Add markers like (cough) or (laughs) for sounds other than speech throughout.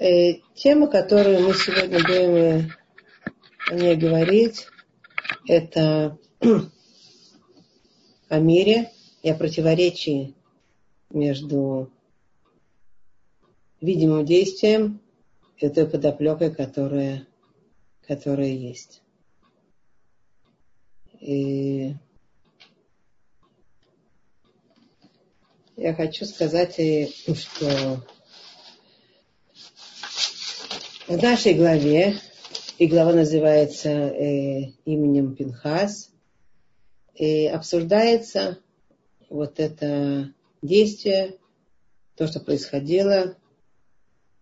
Э, тема, которую мы сегодня будем э, о ней говорить, это (clears throat) о мире и о противоречии между видимым действием и той подоплекой, которая, которая есть. И я хочу сказать, что в нашей главе, и глава называется э, именем Пинхас, и обсуждается вот это действие, то, что происходило,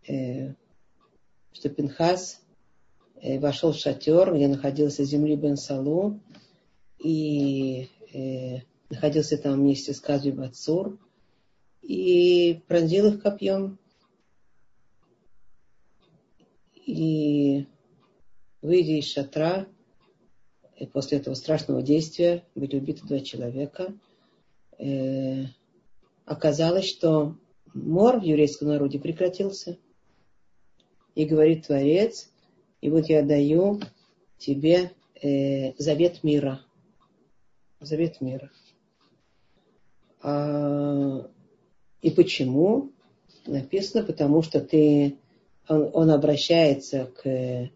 э, что Пинхас э, вошел в шатер, где находился земли Бен Салу, и э, находился там вместе с Казви Бацур, и пронзил их копьем. И выйдя из шатра, и после этого страшного действия были убиты два человека, э, оказалось, что мор в еврейском народе прекратился. И говорит Творец, и вот я даю тебе э, завет мира. Завет мира. А, и почему? Написано, потому что ты он, он обращается к,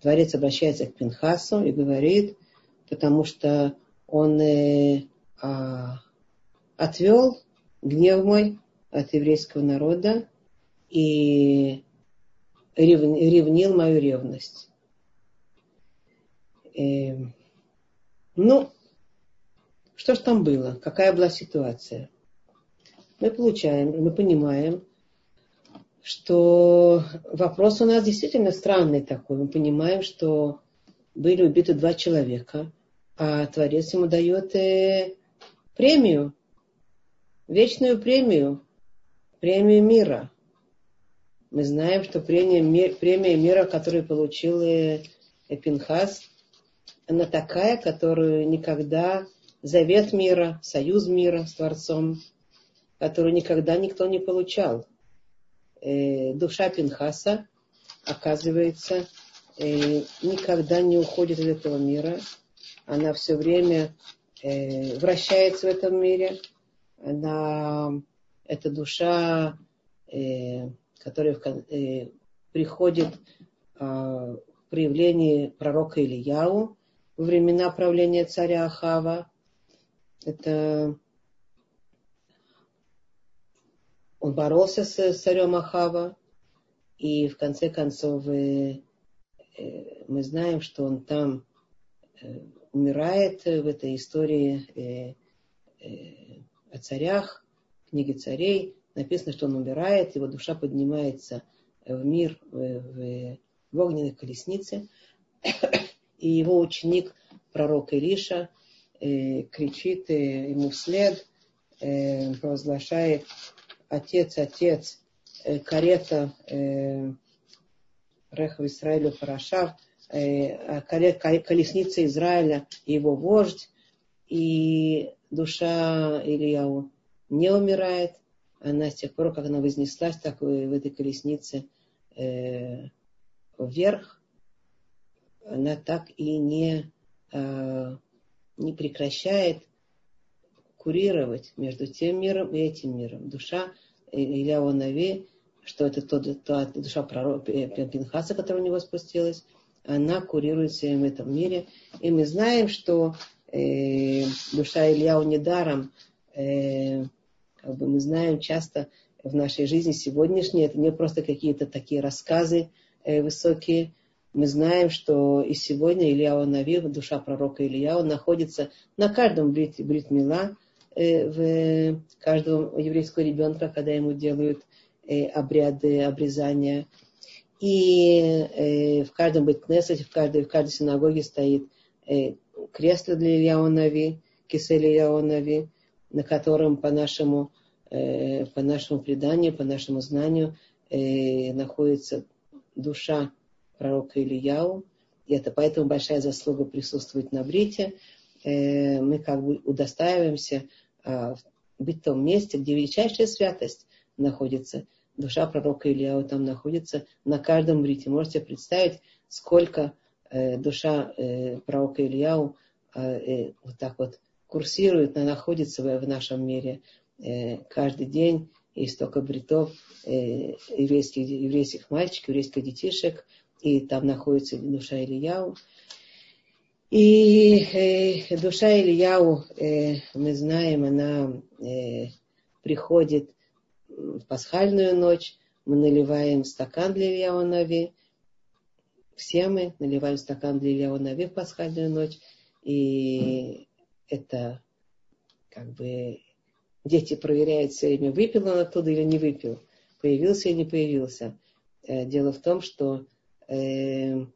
Творец обращается к Пинхасу и говорит, потому что он э, а, отвел гнев мой от еврейского народа и рев, ревнил мою ревность. Э, ну, что ж там было? Какая была ситуация? Мы получаем, мы понимаем, что вопрос у нас действительно странный такой. Мы понимаем, что были убиты два человека, а Творец ему дает э, премию, вечную премию, премию мира. Мы знаем, что премия, премия мира, которую получил э, она такая, которую никогда завет мира, союз мира с Творцом, которую никогда никто не получал э, душа Пинхаса, оказывается, э, никогда не уходит из этого мира. Она все время э, вращается в этом мире. Она, это душа, э, которая э, приходит э, в проявлении пророка Ильяу во времена правления царя Ахава. Это он боролся с царем Ахава, и в конце концов э, э, мы знаем, что он там э, умирает в этой истории о царях, книге царей. Написано, что он умирает, его душа поднимается в мир, в, в огненной колеснице. И его ученик, пророк Илиша, кричит ему вслед, провозглашает отец, отец, э, карета э, Рехов Израилю Парашав, э, колесница Израиля его вождь, и душа Ильяу не умирает, она с тех пор, как она вознеслась так в этой колеснице э, вверх, она так и не, э, не прекращает курировать между тем миром и этим миром. Душа Илья Нави, что это тот, та душа пророка Пинхаса, которая у него спустилась, она курирует всем в этом мире. И мы знаем, что э, душа Ильяу недаром, э, как бы мы знаем часто в нашей жизни сегодняшней, это не просто какие-то такие рассказы э, высокие, мы знаем, что и сегодня Ильяу Нави, душа пророка Ильяу, находится на каждом брит, брит мила, Э, в каждого еврейского ребенка, когда ему делают э, обряды обрезания. И э, в каждом беткнесете, в каждой, в каждой синагоге стоит кресло для Ильяу Нави, кисель Ильяу Нави, на котором по нашему, по нашему преданию, по нашему знанию находится душа пророка Ильяу. И это поэтому большая заслуга присутствовать на брите. Мы как бы удостаиваемся быть в том месте, где величайшая святость находится, душа пророка Ильяу там находится на каждом брите. Можете представить, сколько э, душа э, пророка Ильяу э, э, вот так вот курсирует, она находится в, нашем мире э, каждый день. И столько бритов э, еврейских, еврейских мальчиков, еврейских детишек, и там находится душа Ильяу. И э, душа Ильяу, э, мы знаем, она э, приходит в пасхальную ночь, мы наливаем стакан для Ильяу Нави, все мы наливаем стакан для Ильяу Нави в пасхальную ночь, и это как бы дети проверяют все время, выпил он оттуда или не выпил, появился или не появился. Э, дело в том, что э,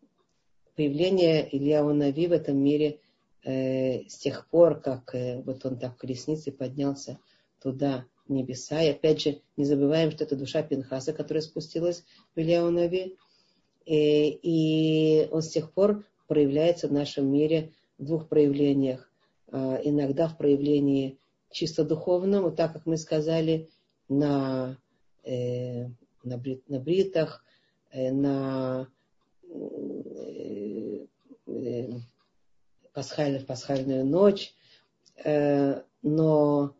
появление Ильяу Нави в этом мире э, с тех пор, как вот он так в колеснице поднялся туда, небеса. И опять же, не забываем, что это душа Пинхаса, которая спустилась в Ильяу Нави. И, и он с тех пор проявляется в нашем мире в двух проявлениях. А, иногда в проявлении чисто духовном, вот так как мы сказали, на, э, на, брит, на бритах, э, на э, э, пасхальную, пасхальную ночь, э, но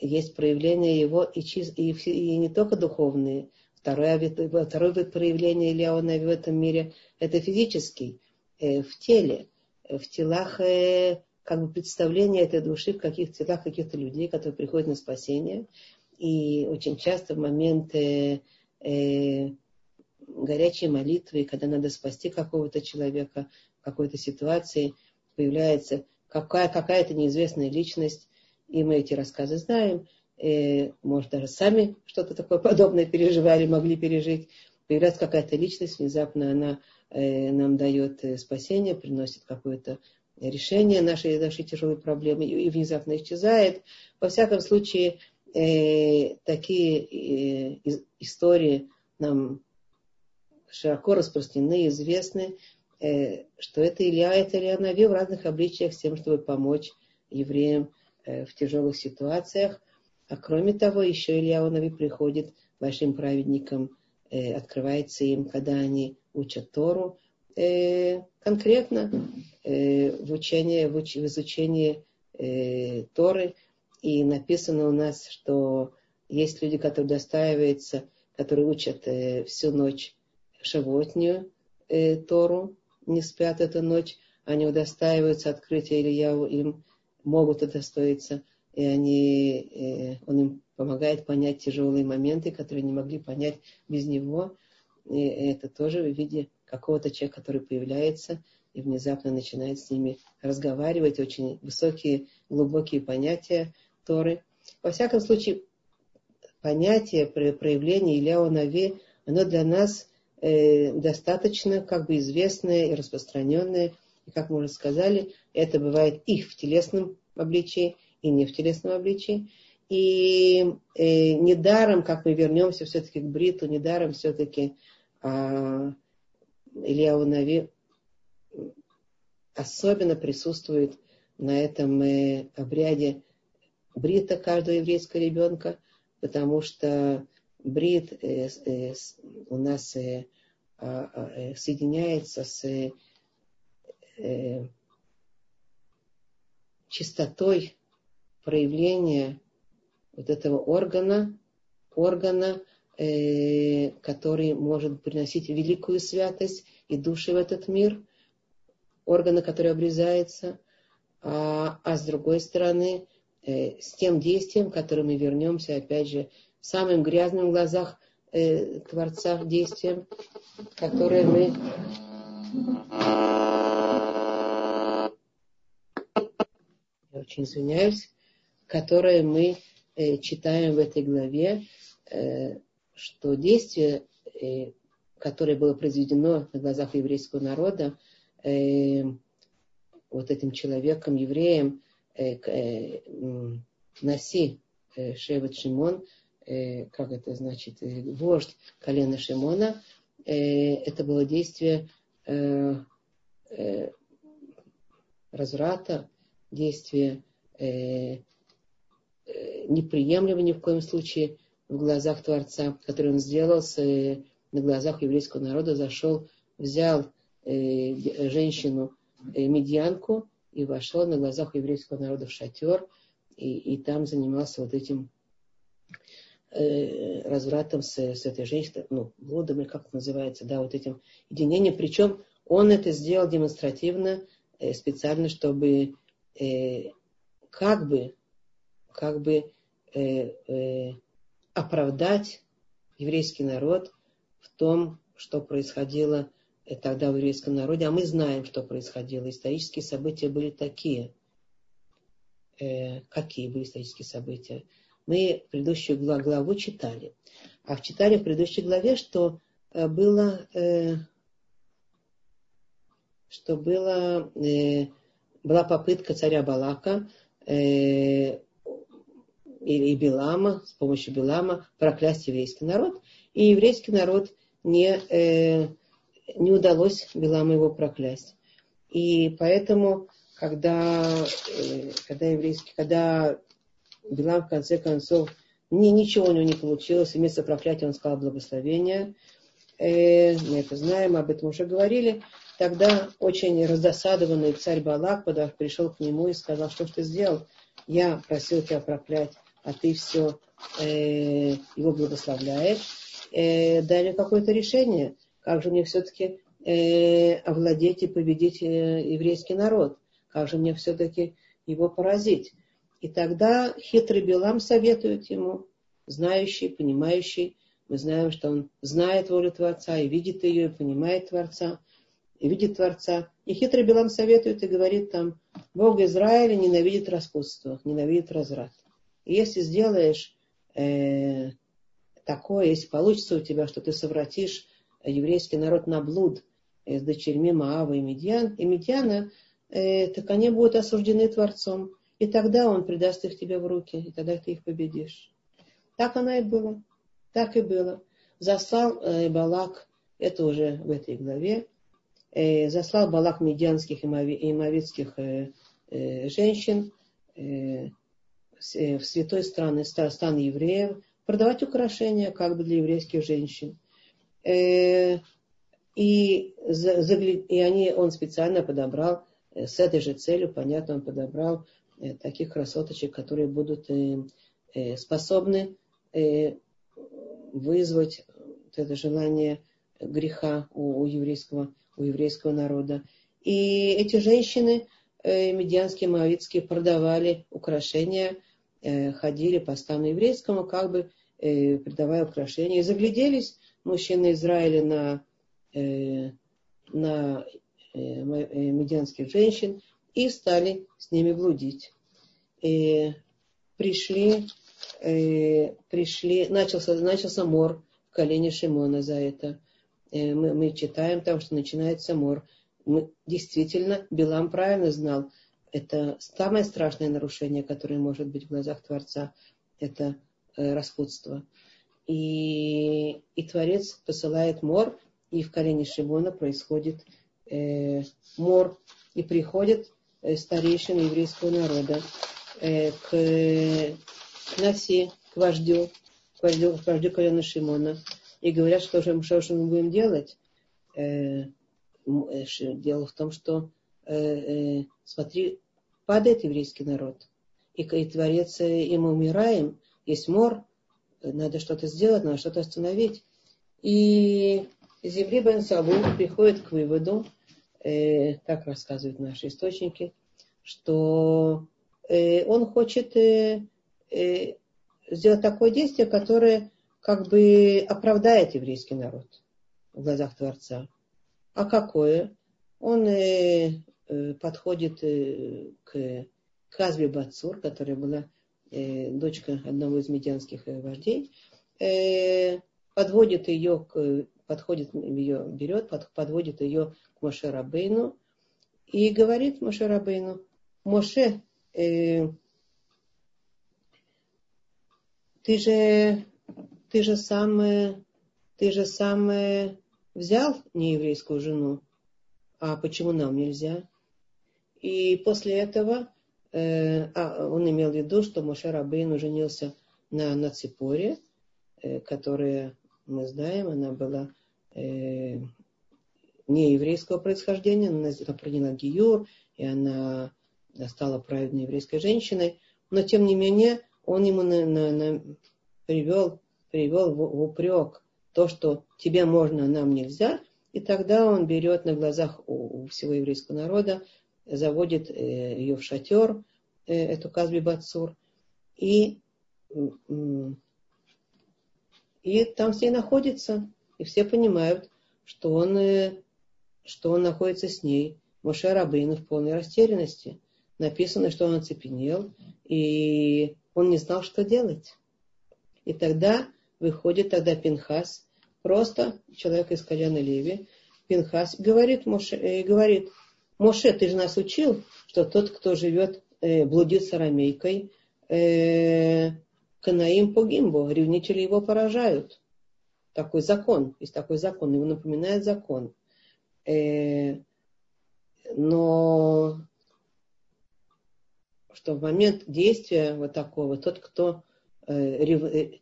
есть проявления его и, чист, и, не только духовные. Второе, второй вид проявления Ильяуна в этом мире – это физический, э, в теле, в телах как бы представление этой души в каких телах каких-то людей, которые приходят на спасение. И очень часто в моменты э, горячей молитвы, когда надо спасти какого-то человека в какой-то ситуации, появляется какая, какая-то неизвестная личность, и мы эти рассказы знаем, э, может, даже сами что-то такое подобное переживали, могли пережить. Появляется какая-то личность, внезапно она э, нам дает э, спасение, приносит какое-то решение нашей, нашей тяжелой проблемы и, и внезапно исчезает. Во всяком случае, э, такие э, истории нам широко распространены, известны, э, что это Илья, это Илья Нави в разных обличиях с тем, чтобы помочь евреям Э, в тяжелых ситуациях. А кроме того, еще Илья Нави приходит большим праведникам, э, открывается им, когда они учат Тору, э, конкретно в, учении, в, уч, в изучении Торы. И написано у нас, что есть люди, которые достаиваются, которые учат всю ночь шавотнюю Тору, не спят эту ночь, они удостаиваются открытия Ильяу им могут удостоиться, и они, э, он им помогает понять тяжелые моменты, которые не могли понять без него. И это тоже в виде какого-то человека, который появляется и внезапно начинает с ними разговаривать. Очень высокие, глубокие понятия Торы. Во всяком случае, понятие проявления Ильяу Нави, оно для нас э, достаточно как бы известное и распространенное – и как мы уже сказали, это бывает и в телесном обличии, и не в телесном обличии. И э, недаром, как мы вернемся все-таки к Бриту, недаром все-таки э, Илья Унави особенно присутствует на этом э, обряде брита каждого еврейского ребенка, потому что брит э, э, у нас э, э, соединяется с э, чистотой проявления вот этого органа, органа, который может приносить великую святость и души в этот мир, органа, который обрезается, а, а с другой стороны, с тем действием, которым мы вернемся, опять же, самым грязным в глазах э, Творца действием, которое мы очень извиняюсь, которое мы э, читаем в этой главе, э, что действие, э, которое было произведено на глазах еврейского народа, э, вот этим человеком, евреем, э, э, Наси э, Шевет Шимон, э, как это значит, э, вождь колена Шимона, э, это было действие э, э, разврата, действие э, э, неприемлемо ни в коем случае в глазах Творца, который он сделал с, э, на глазах еврейского народа, зашел, взял э, женщину, э, медьянку, и вошел на глазах еврейского народа в шатер, и, и там занимался вот этим э, развратом с, с этой женщиной, ну, блудом, или как это называется, да, вот этим единением. Причем он это сделал демонстративно, э, специально, чтобы э, как бы, как бы э, э, оправдать еврейский народ в том, что происходило э, тогда в еврейском народе. А мы знаем, что происходило. Исторические события были такие. Э, какие были исторические события? Мы предыдущую главу читали. А читали в предыдущей главе, что э, было, э, что было, э, была попытка царя Балака э, и, Билама, с помощью Билама проклясть еврейский народ. И еврейский народ не, э, не удалось Биламу его проклясть. И поэтому, когда, э, когда еврейский, когда Билам в конце концов ни, ничего у него не получилось, вместо проклятия он сказал благословение, э, мы это знаем, об этом уже говорили, тогда очень раздосадованный царь Балак пришел к нему и сказал, что ты сделал? Я просил тебя проклять а ты все э, его благословляешь, э, дай какое-то решение, как же мне все-таки э, овладеть и победить э, еврейский народ, как же мне все-таки его поразить. И тогда хитрый Белам советует ему, знающий, понимающий, мы знаем, что он знает волю Творца и видит ее, и понимает Творца, и видит Творца. И хитрый Белам советует и говорит там, Бог Израиля ненавидит распутство, ненавидит разврат. И если сделаешь э, такое, если получится у тебя, что ты совратишь еврейский народ на блуд э, с дочерьми Маава и, Медьян, и Медьяна, э, так они будут осуждены Творцом. И тогда он придаст их тебе в руки, и тогда ты их победишь. Так оно и было. Так и было. Заслал э, Балак, это уже в этой главе, э, заслал Балак медианских и мавитских э, э, женщин, э, Э, в святой страны, стан евреев, продавать украшения как бы для еврейских женщин. Э, и, и они, он специально подобрал э, с этой же целью, понятно, он подобрал таких красоточек, которые будут способны вызвать это желание греха у, у, еврейского, у еврейского народа. И эти женщины, медианские, моавитские, продавали украшения Э, ходили по стану еврейскому, как бы э, придавая украшения. И загляделись мужчины Израиля на, э, на медианских женщин и стали с ними блудить. И пришли, пришли начался, начался мор в колене Шимона за это. Мы, мы читаем там, что начинается мор. Мы, действительно, Билам правильно знал, это самое страшное нарушение, которое может быть в глазах Творца, это э, распутство. И, и Творец посылает мор, и в колене Шимона происходит э, мор, и приходит э, старейшина еврейского народа э, к, Наси, к вождю, к вождю, к вождю колена Шимона, и говорят, что же, что же мы будем делать. Э, дело в том, что смотри, падает еврейский народ, и, и Творец, и мы умираем, есть мор, надо что-то сделать, надо что-то остановить. И Зеври бен Саву приходит к выводу, э, так рассказывают наши источники, что э, он хочет э, э, сделать такое действие, которое как бы оправдает еврейский народ в глазах Творца. А какое? Он э, Э, подходит э, к Казби Бацур, которая была э, дочка одного из медианских вождей, подводит ее, к, подходит ее, берет, подводит ее к Моше Рабейну и говорит Моше Рабейну, Моше, ты же, ты же сам, ты же сам взял нееврейскую жену, а почему нам нельзя? И после этого э, а, он имел в виду, что Моше Рабейн женился на, на Ципоре, э, которая, мы знаем, она была э, не еврейского происхождения, она приняла гиюр, и она стала праведной еврейской женщиной, но тем не менее он ему на, на, на, привел, привел в, в упрек то, что тебе можно, а нам нельзя, и тогда он берет на глазах у, у всего еврейского народа, заводит э, ее в шатер, э, эту Казби Бацур, и, и там с ней находится, и все понимают, что он, э, что он находится с ней. Моше Рабейну в полной растерянности. Написано, что он оцепенел, и он не знал, что делать. И тогда выходит тогда Пинхас, просто человек из колена Леви, Пинхас, говорит Моше, э, говорит, Моше, ты же нас учил, что тот, кто живет, э, блудит с арамейкой, э, Канаим по гимбо, ревнители его поражают. Такой закон, есть такой закон, его напоминает закон. Э, но что в момент действия вот такого, тот, кто э, рев, э,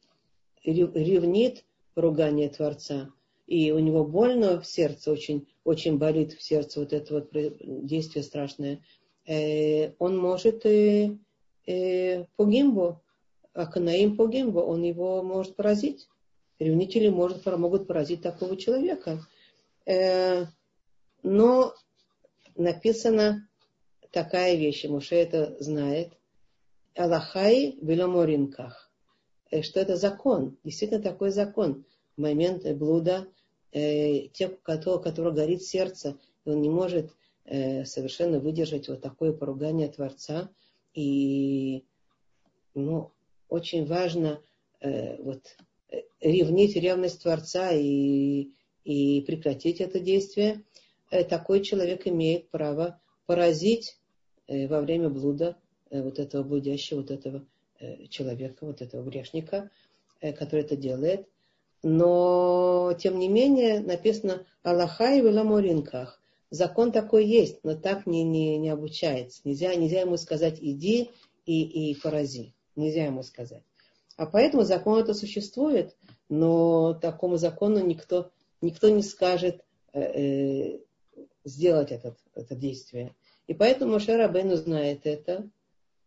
ревнит ругание Творца, и у него больно в сердце, очень, очень болит в сердце вот это вот действие страшное, он может и э, по гимбу, а Канаим по гимбу, он его может поразить. Ревнители может, могут поразить такого человека. но написано такая вещь, Муше это знает. Аллахай веломоринках. Э, что это закон. Действительно такой закон. В момент блуда э, те, у которого, которого горит сердце, и он не может э, совершенно выдержать вот такое поругание Творца. И ну, очень важно э, вот, э, ревнить ревность Творца и, и прекратить это действие. Э, такой человек имеет право поразить Э, во время блуда э, вот этого блудящего, вот этого человека, вот этого грешника, который это делает. Но, тем не менее, написано Аллаха и Веламоринках. Закон такой есть, но так не, не, не обучается. Нельзя, нельзя ему сказать иди и, и порази. Нельзя ему сказать. А поэтому закон это существует, но такому закону никто, никто не скажет э, э, сделать этот, это действие. И поэтому Моше Рабейну знает это.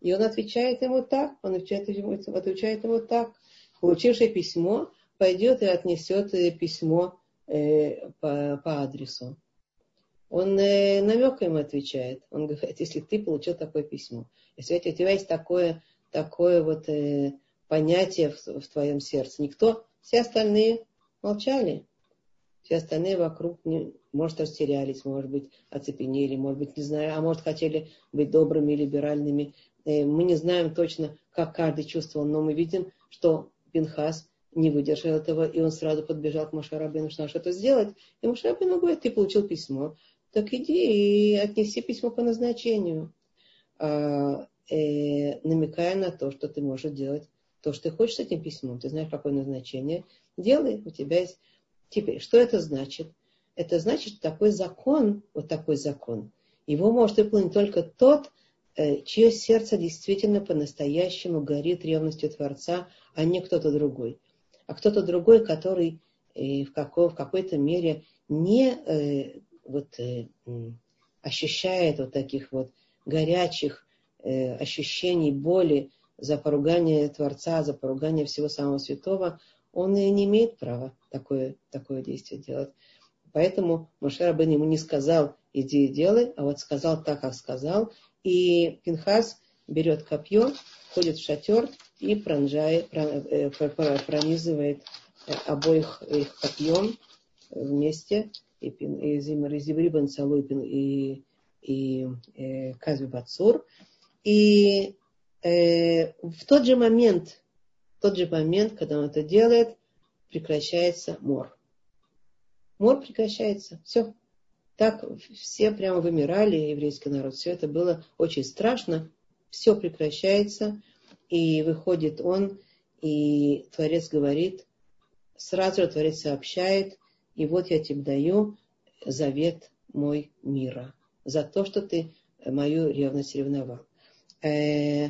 И он отвечает ему так, он отвечает ему, отвечает ему так. Получивший письмо пойдет и отнесет э, письмо э, по, по адресу. Он э, намеком отвечает. Он говорит, если ты получил такое письмо, если у тебя есть такое, такое вот э, понятие в, в твоем сердце, никто, все остальные молчали. Все остальные вокруг, не, может, растерялись, может быть, оцепенели, может быть, не знаю, а может, хотели быть добрыми, либеральными. Э, мы не знаем точно, как каждый чувствовал, но мы видим, что Пинхас не выдержал этого, и он сразу подбежал к Машарабину, что что-то сделать. И Машарабину говорит, ты получил письмо, так иди и отнеси письмо по назначению, а, э, намекая на то, что ты можешь делать то, что ты хочешь с этим письмом. Ты знаешь, какое назначение. Делай, у тебя есть Теперь, что это значит? Это значит, такой закон, вот такой закон, его может выполнить только тот, э, чье сердце действительно по-настоящему горит ревностью Творца, а не кто-то другой. А кто-то другой, который э, в, какой, в какой-то мере не э, вот, ощущает вот таких вот горячих ощущений боли за поругание Творца, за поругание всего самого святого, он и не имеет права такое, такое действие делать. Поэтому Моше Рабын ему не сказал, иди и делай, а вот сказал так, как сказал. И Пинхас берет копье, ходит в шатер и пронжает, э, пронизывает э, обоих их копьем вместе. И, и Зимри бен Салу и, и, и Казби Бацур. И э, в тот же момент, в тот же момент, когда он это делает, прекращается мор. Мор прекращается. Все. Так все прямо вымирали, еврейский народ. Все это было очень страшно. Все прекращается. И выходит он, и Творец говорит, сразу же Творец сообщает, и вот я тебе даю завет мой мира за то, что ты мою ревность ревновал. Э,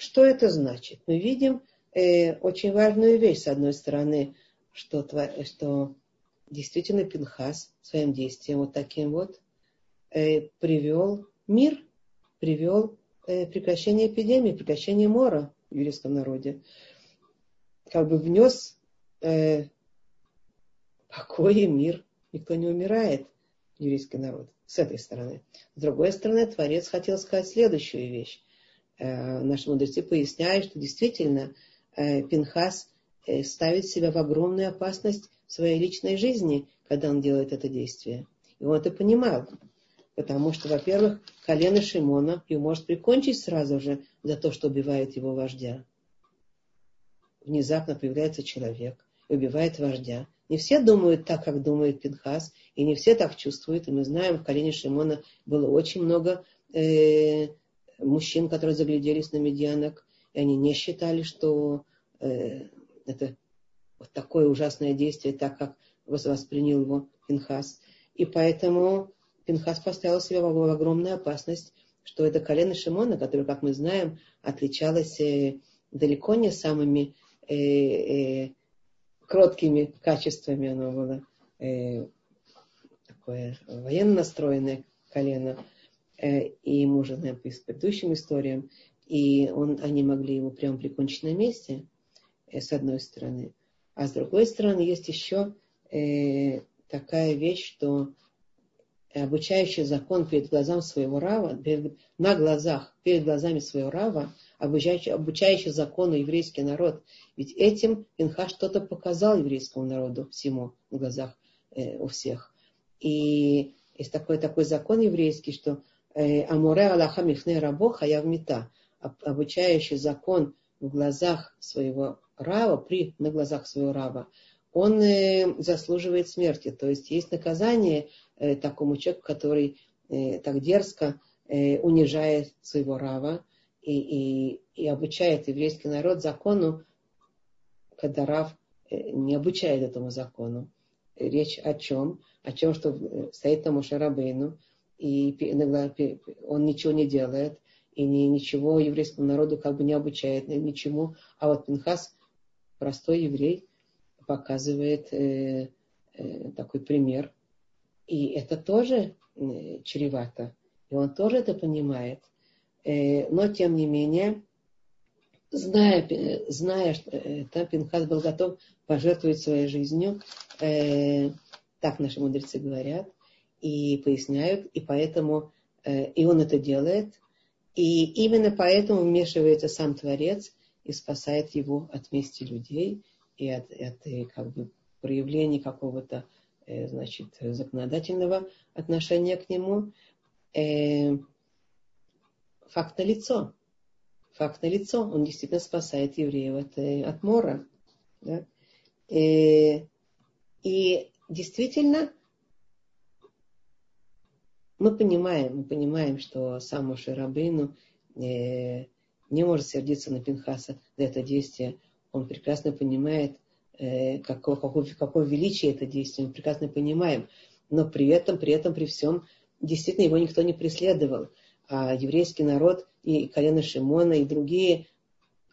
что это значит? Мы видим, э, очень важную вещь, с одной стороны, что, что действительно Пинхас своим действием вот таким вот э, привел мир, привел э, прекращение эпидемии, прекращение мора в еврейском народе. Как бы внес э, покой и мир. Никто не умирает, еврейский народ, с этой стороны. С другой стороны, Творец хотел сказать следующую вещь. Э, наши мудрецы поясняют, что действительно э, Пинхас э, ставит себя в огромную опасность своей личной жизни, когда он делает это действие. И он это понимал. Потому что, во-первых, колено Шимона его может прикончить сразу же за то, что убивает его вождя. Внезапно появляется человек и убивает вождя. Не все думают так, как думает Пинхас, и не все так чувствуют. И мы знаем, в колене Шимона было очень много мужчин, которые загляделись на медианок, и они не считали, что э, это вот такое ужасное действие, так как воспринял его Пинхас. И поэтому Пинхас поставил себя в огромную опасность, что это колено Шимона, которое, как мы знаем, отличалось э, далеко не самыми э, э, кроткими качествами оно было э, такое военно настроенное колено. Э, и ему же, наверное, по предыдущим историям, и он, они могли его прямо прикончить на месте, э, с одной стороны. А с другой стороны, есть еще э, такая вещь, что обучающий закон перед глазами своего рава, перед, на глазах, перед глазами своего рава, обучающий, обучающий закону еврейский народ. Ведь этим Пинха что-то показал еврейскому народу всему на глазах э, у всех. И есть такой, такой закон еврейский, что Амуре Аллаха Мифне Рабо Хаяв Мита, обучающий закон в глазах своего рава, при, на глазах своего раба, он э, заслуживает смерти. То есть есть наказание э, такому человеку, который э, так дерзко э, унижает своего рава, и, и, и обучает еврейский народ закону, когда Рав э, не обучает этому закону. Речь о чем? О чем, что э, стоит там Шарабейну, и иногда он ничего не делает, и ни, ничего еврейскому народу как бы не обучает, ничему. А вот Пинхас, простой еврей, показывает э, э, такой пример. И это тоже э, чревато. И он тоже это понимает. Э, но тем не менее, зная, зная что это, Пинхас был готов пожертвовать своей жизнью, э, так наши мудрецы говорят, и поясняют, и поэтому, э, и он это делает, и именно поэтому вмешивается сам Творец и спасает его от мести людей и от, от как бы, проявления какого-то значит, законодательного отношения к нему факт на лицо. Факт на лицо. Он действительно спасает евреев от, э, от мора. Да? И, э, и действительно, мы понимаем, мы понимаем, что сам Моше э, не может сердиться на Пинхаса за это действие. Он прекрасно понимает, э, какое, какое, какое величие это действие, мы прекрасно понимаем. Но при этом, при этом, при всем, действительно его никто не преследовал а еврейский народ и колено Шимона и другие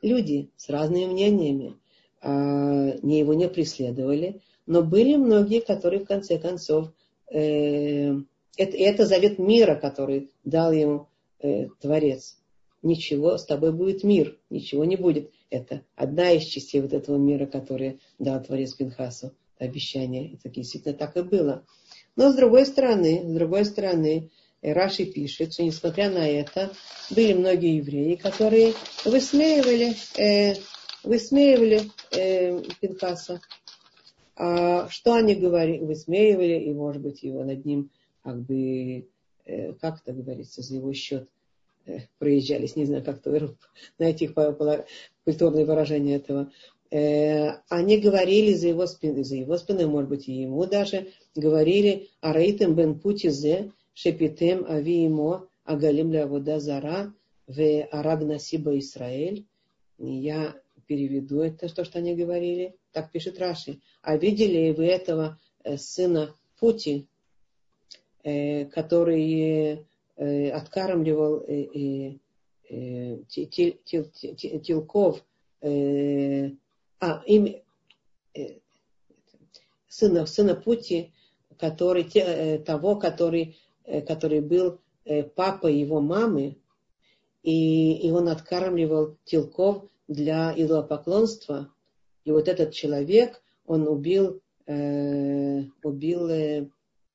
люди с разными мнениями а, не его не преследовали, но были многие, которые в конце концов э, это, это завет мира, который дал ему э, Творец. Ничего, с тобой будет мир, ничего не будет. Это одна из частей вот этого мира, который дал Творец Пинхасу, обещание. Это действительно так и было. Но с другой стороны, с другой стороны, Раши пишет, что несмотря на это, были многие евреи, которые высмеивали, э, высмеивали э, Пинхаса. А что они говорили? Высмеивали, и, может быть, его над ним как бы, э, как это говорится, за его счет э, проезжались, не знаю, как то (laughs) найти культурное выражение этого. Э, они говорили за его спиной, за его спиной, может быть, и ему даже говорили о Раитем бен Путизе, шепитем авиимо агалим лявода зара в араб насиба Израиль. Я переведу это, то, что они говорили. Так пишет Раши. А видели вы этого сына Пути, который откармливал телков а, сына, сына Пути, который, э, того, который, э, который был э, папой его мамы, и, и он откармливал телков для идолопоклонства. И вот этот человек, он убил, э, убил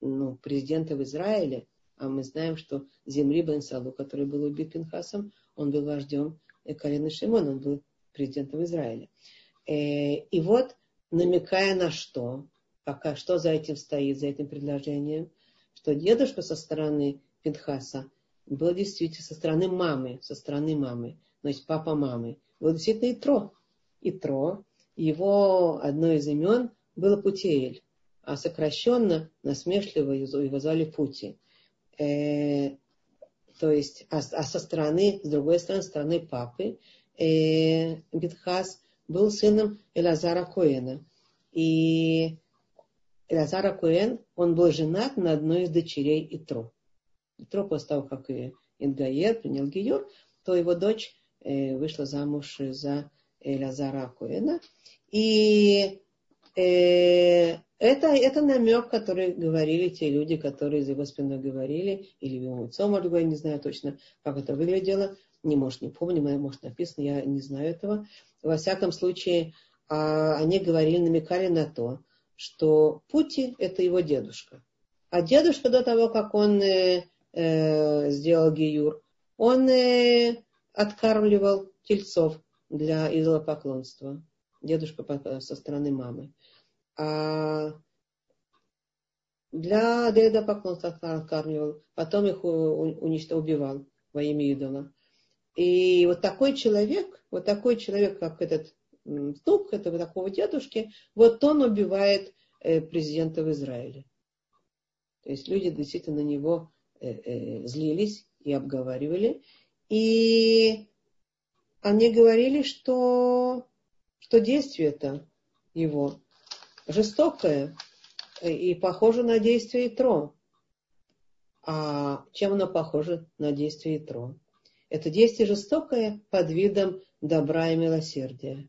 ну, президента в Израиле, а мы знаем, что Земли бен который был убит Пинхасом, он был вождем колена Шимон, он был президентом Израиля. Э, и вот, намекая на что, пока что за этим стоит, за этим предложением, что дедушка со стороны Пинхаса был действительно со стороны мамы, со стороны мамы, то есть папа мамы, был действительно Итро. Итро, его одно из имен было Путеэль, а сокращенно, насмешливо его звали Пути. Э, то есть, а, а со стороны, с другой стороны, со стороны папы, э, Битхас был сыном Элазара Коэна. И Элазара Коэн, он был женат на одной из дочерей Итро. Итро после того, как и Ингаер принял Гиюр, то его дочь э, вышла замуж за Элазара Коэна. И это, это намек, который говорили те люди, которые за его спиной говорили, или его лицо, может я не знаю точно, как это выглядело, не может, не помню, может написано, я не знаю этого. Во всяком случае, а, они говорили, намекали на то, что Пути – это его дедушка. А дедушка до того, как он э, э, сделал Гиюр, он э, откармливал тельцов для идолопоклонства. Дедушка со стороны мамы для Деда поклонства откармливал, потом их уничтожил, убивал во имя идола. И вот такой человек, вот такой человек, как этот внук этого такого дедушки, вот он убивает э, президента в Израиле. То есть люди действительно на него э, э, злились и обговаривали. И они говорили, что, что действие это его жестокое и похоже на действие Итро. А чем оно похоже на действие Итро? Это действие жестокое под видом добра и милосердия.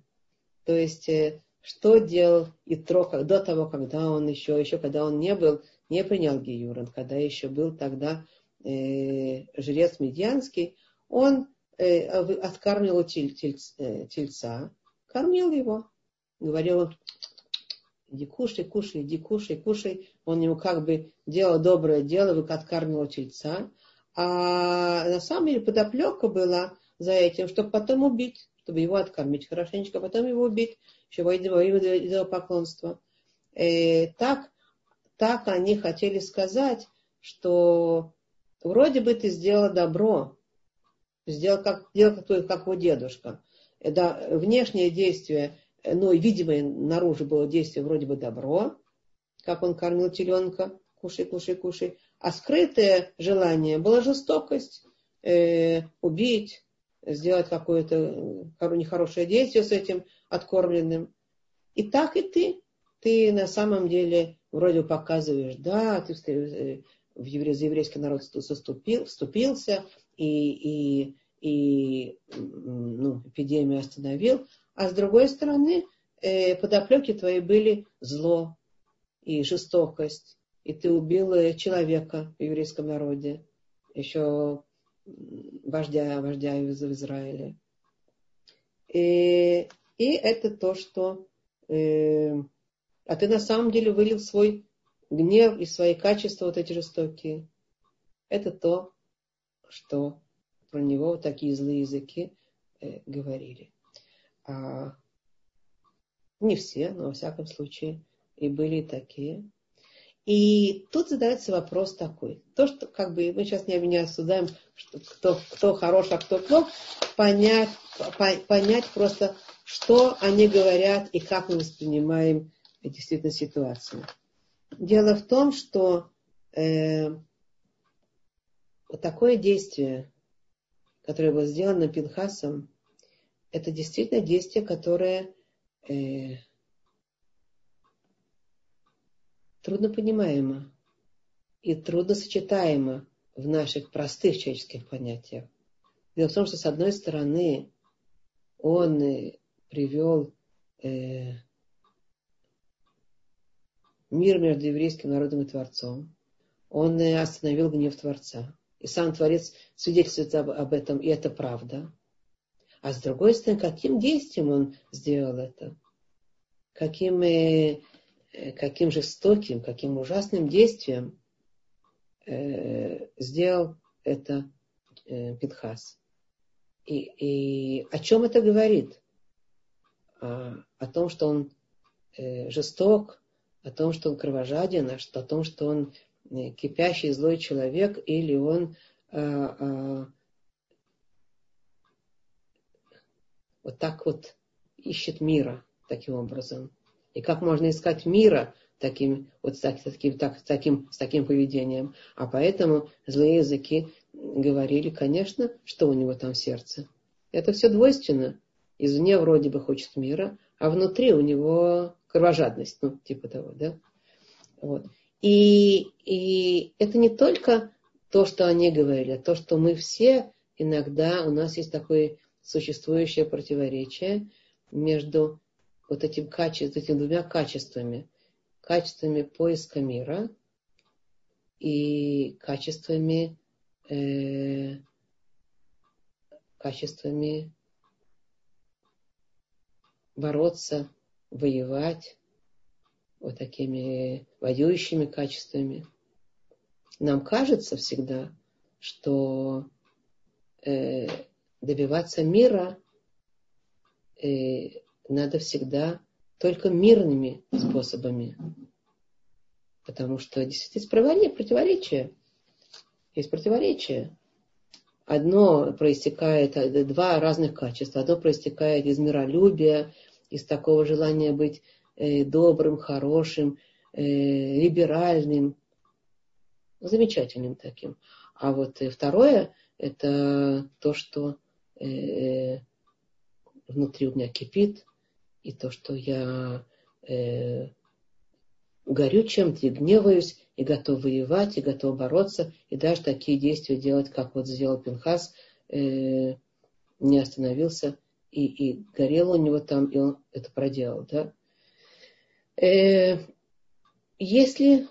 То есть, э, что делал Итро до того, когда он еще, еще когда он не был, не принял Гиюран, когда еще был тогда э, жрец Медьянский, он э, откармливал тель, тель, э, тельца, кормил его, говорил, иди кушай, кушай, иди кушай, кушай. Он ему как бы делал доброе дело, вы откармливал тельца. А на самом деле подоплека была за этим, чтобы потом убить, чтобы его откормить хорошенечко, а потом его убить, еще во имя поклонства. И э, так, так они хотели сказать, что вроде бы ты сделал добро, сделал как, сделал как, твой, как его дедушка. Это внешнее действие и видимое наружу было действие вроде бы добро, как он кормил теленка, кушай, кушай, кушай. А скрытое желание было жестокость, э, убить, сделать какое-то э, нехорошее действие с этим откормленным. И так и ты. Ты на самом деле вроде показываешь, да, ты э, в евре, за еврейский народ вступил, вступился и, и, и ну, эпидемию остановил, а с другой стороны, э, подоплеки твои были зло и жестокость, и ты убил э, человека в еврейском народе, еще вождя, вождя в Израиле. И, и это то, что... Э, а ты на самом деле вылил свой гнев и свои качества вот эти жестокие. Это то, что про него такие злые языки э, говорили. А, не все, но во всяком случае и были такие. И тут задается вопрос такой. То, что как бы мы сейчас не, осуждаем, что, кто, кто хорош, а кто плох, понять, по, понять просто, что они говорят и как мы воспринимаем действительно ситуацию. Дело в том, что э, вот такое действие, которое было сделано Пинхасом, это действительно действие, которое э, трудно понимаемо и трудно сочетаемо в наших простых человеческих понятиях. Дело в том, что с одной стороны он э, привел э, мир между еврейским народом и Творцом. Он э, остановил гнев Творца. И сам Творец свидетельствует об, об этом, и это правда. А с другой стороны, каким действием он сделал это? Каким, э, э каким жестоким, каким ужасным действием э, сделал это Пинхас? И, и о чем это говорит? А, о том, что он жесток, о том, что он кровожаден, а о том, что он кипящий злой человек, или он э, э, вот так вот ищет мира таким образом. И как можно искать мира таким, вот с, таким, так, таким, с таким поведением. А поэтому злые языки говорили, конечно, что у него там в сердце. Это все двойственно. Извне вроде бы хочет мира, а внутри у него кровожадность, ну, типа того, да. Вот. И, и это не только то, что они говорили, а то, что мы все иногда, у нас есть такое существующее противоречие между вот этим качеством, этими двумя качествами. Качествами поиска мира и качествами, э, качествами бороться воевать вот такими воюющими качествами. Нам кажется всегда, что э, добиваться мира э, надо всегда только мирными способами. Потому что действительно есть противоречия. Есть противоречия. Одно проистекает, два разных качества. Одно проистекает из миролюбия, из такого желания быть э, добрым, хорошим, э, либеральным, замечательным таким. А вот э, второе, это то, что э, внутри у меня кипит, и то, что я э, горю чем-то и гневаюсь, и готов воевать, и готов бороться, и даже такие действия делать, как вот сделал Пинхас, э, не остановился и, и горело у него там, и он это проделал, да. Э, если,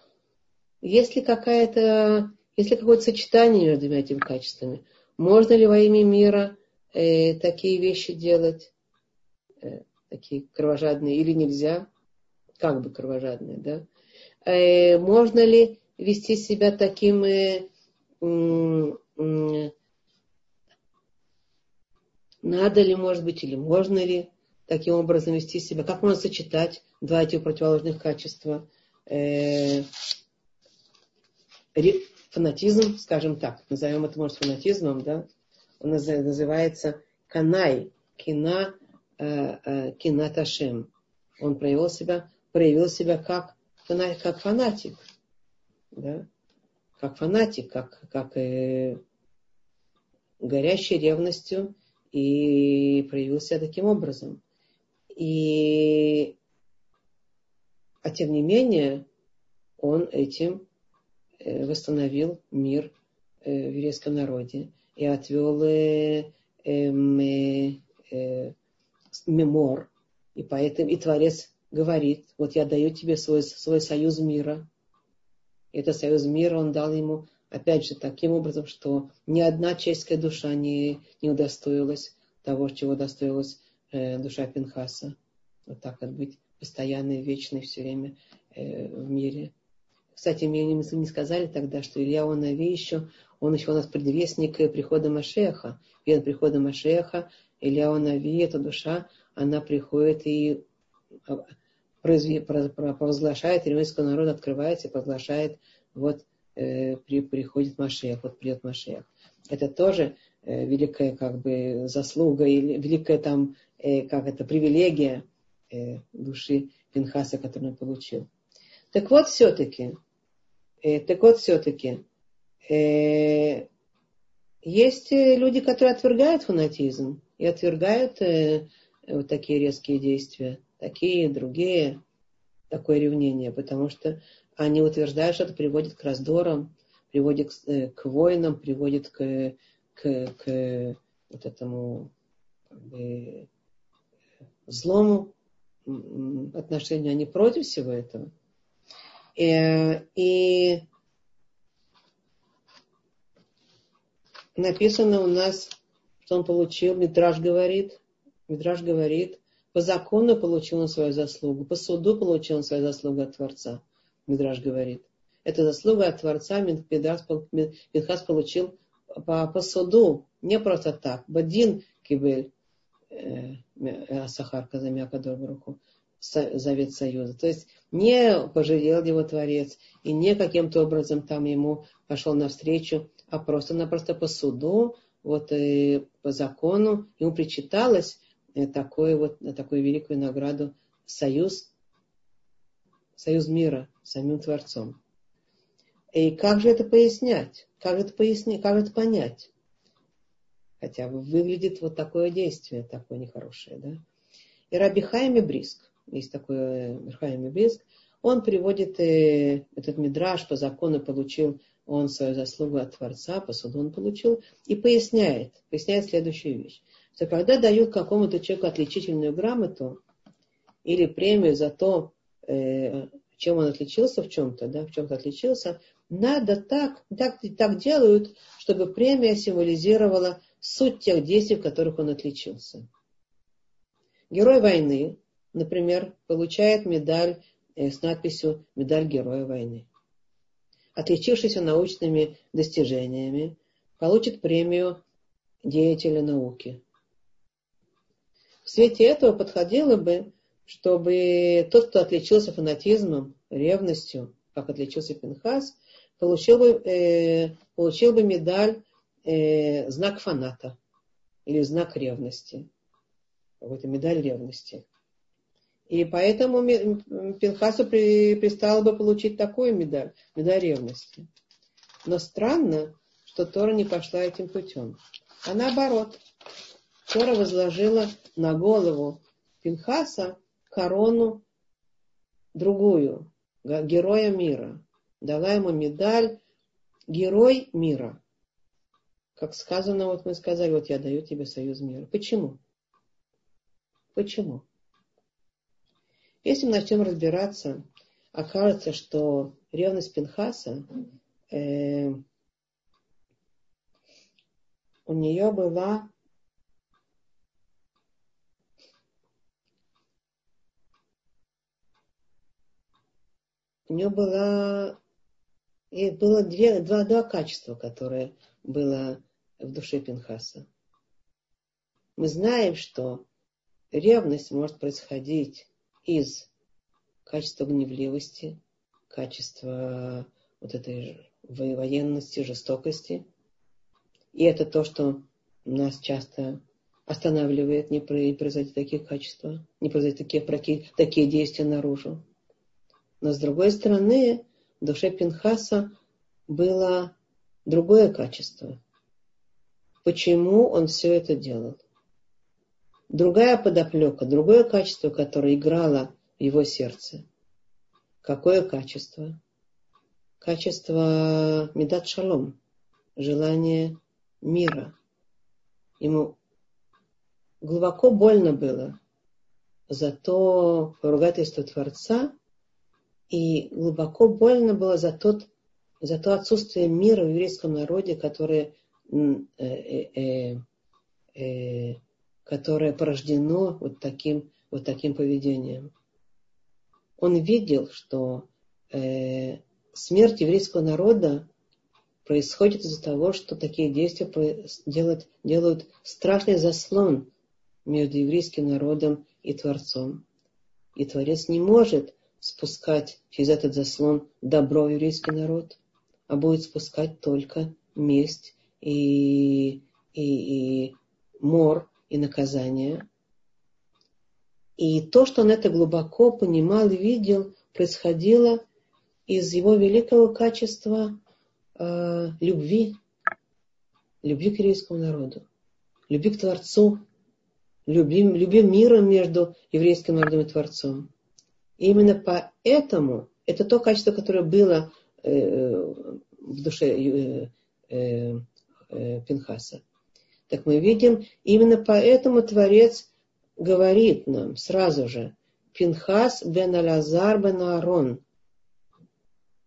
если какая-то, если какое-то сочетание между этими качествами, можно ли во имя мира э, такие вещи делать, э, такие кровожадные, или нельзя, как бы кровожадные, да? Э, можно ли вести себя таким э, э, надо ли, может быть, или можно ли таким образом вести себя? Как можно сочетать два этих противоположных качества? Э, фанатизм, скажем так, назовем это, может, фанатизмом, да? Называется канай, кина, э, э, кинаташем. Он проявил себя, проявил себя как, как фанатик, да? как фанатик, как, как э, горящий ревностью и проявил себя таким образом. И, а тем не менее, он этим э, восстановил мир в еврейском народе и отвел э, эм, э, э, мемор. И поэтому и Творец говорит, вот я даю тебе свой, свой союз мира. И этот союз мира он дал ему опять же, таким образом, что ни одна чешская душа не, не удостоилась того, чего удостоилась э, душа Пинхаса. Вот так вот быть постоянной, вечной все время э, в мире. Кстати, мне не, сказали тогда, что Илья Онави еще, он еще у нас предвестник прихода Машеха. Перед приходом Машеха Илья Онави, эта душа, она приходит и а, провозглашает, еврейского народа открывается и провозглашает вот э, при, приходит Машех, вот придет Машех. Это тоже э, великая как бы заслуга или великая там э, как это привилегия э, души Пинхаса, которую он получил. Так вот все-таки, э, так вот все-таки, э, есть люди, которые отвергают фанатизм и отвергают э, вот такие резкие действия, такие, другие, такое ревнение, потому что они утверждают, что это приводит к раздорам, приводит к, э, к войнам, приводит к, к, к вот этому как бы, злому отношению, они против всего этого. И, э, и написано у нас, что он получил, Митраж говорит, Митраж говорит, по закону получил он свою заслугу, по суду получил он свою заслугу от Творца, Мидраж говорит. Это заслуга от Творца, Минхас получил по, по суду, не просто так. Бадин кибель э, э, Сахар Казамя руку Завет Союза. То есть не пожалел его Творец и не каким-то образом там ему пошел навстречу, а просто-напросто по суду, вот и э, по закону ему причиталось такую вот, такую великую награду союз, союз мира с самим Творцом. И как же это пояснять? Как это пояснить? Как это понять? Хотя бы выглядит вот такое действие, такое нехорошее, да? И Раби Хайми Бриск, есть такой э, Хайми Бриск, он приводит э, этот мидраж по закону получил он свою заслугу от Творца, по он получил, и поясняет, поясняет следующую вещь, что когда дают какому-то человеку отличительную грамоту или премию за то, э, чем он отличился в чем-то, да, в чем-то отличился, надо так, так, так делают, чтобы премия символизировала суть тех действий, в которых он отличился. Герой войны, например, получает медаль э, с надписью «Медаль Героя войны». Отличившийся научными достижениями, получит премию деятеля науки. В свете этого подходило бы, чтобы тот, кто отличился фанатизмом, ревностью, как отличился Пинхас, получил бы, э, получил бы медаль э, знак фаната или знак ревности. Какой-то медаль ревности. И поэтому Пинхасу при, пристало бы получить такую медаль, медаль ревности. Но странно, что Тора не пошла этим путем. А наоборот, Тора возложила на голову Пинхаса корону другую, героя мира дала ему медаль Герой мира. Как сказано, вот мы сказали, вот я даю тебе союз мира. Почему? Почему? Если мы начнем разбираться, окажется, что ревность Пинхаса э, у нее была у нее была и было две, два, два качества, которые было в душе Пинхаса. Мы знаем, что ревность может происходить из качества гневливости, качества вот этой военности, жестокости. И это то, что нас часто останавливает не произойти такие качества, не произойти такие, такие действия наружу. Но с другой стороны, в душе Пинхаса было другое качество. Почему он все это делал? Другая подоплека, другое качество, которое играло в его сердце. Какое качество? Качество Медат Шалом, желание мира. Ему глубоко больно было за то поругательство Творца, и глубоко больно было за, тот, за то отсутствие мира в еврейском народе, которое, э, э, э, которое порождено вот таким, вот таким поведением. Он видел, что э, смерть еврейского народа происходит из-за того, что такие действия делают, делают страшный заслон между еврейским народом и Творцом. И Творец не может спускать через этот заслон добро еврейский народ, а будет спускать только месть и, и, и мор и наказание. И то, что он это глубоко понимал и видел, происходило из его великого качества э, любви, любви к еврейскому народу, любви к Творцу, любви, любви мира между еврейским народом и Творцом. И именно поэтому это то качество, которое было э, в душе э, э, Пинхаса. Так мы видим, именно поэтому Творец говорит нам сразу же, Пинхас бен Алязар бен Аарон,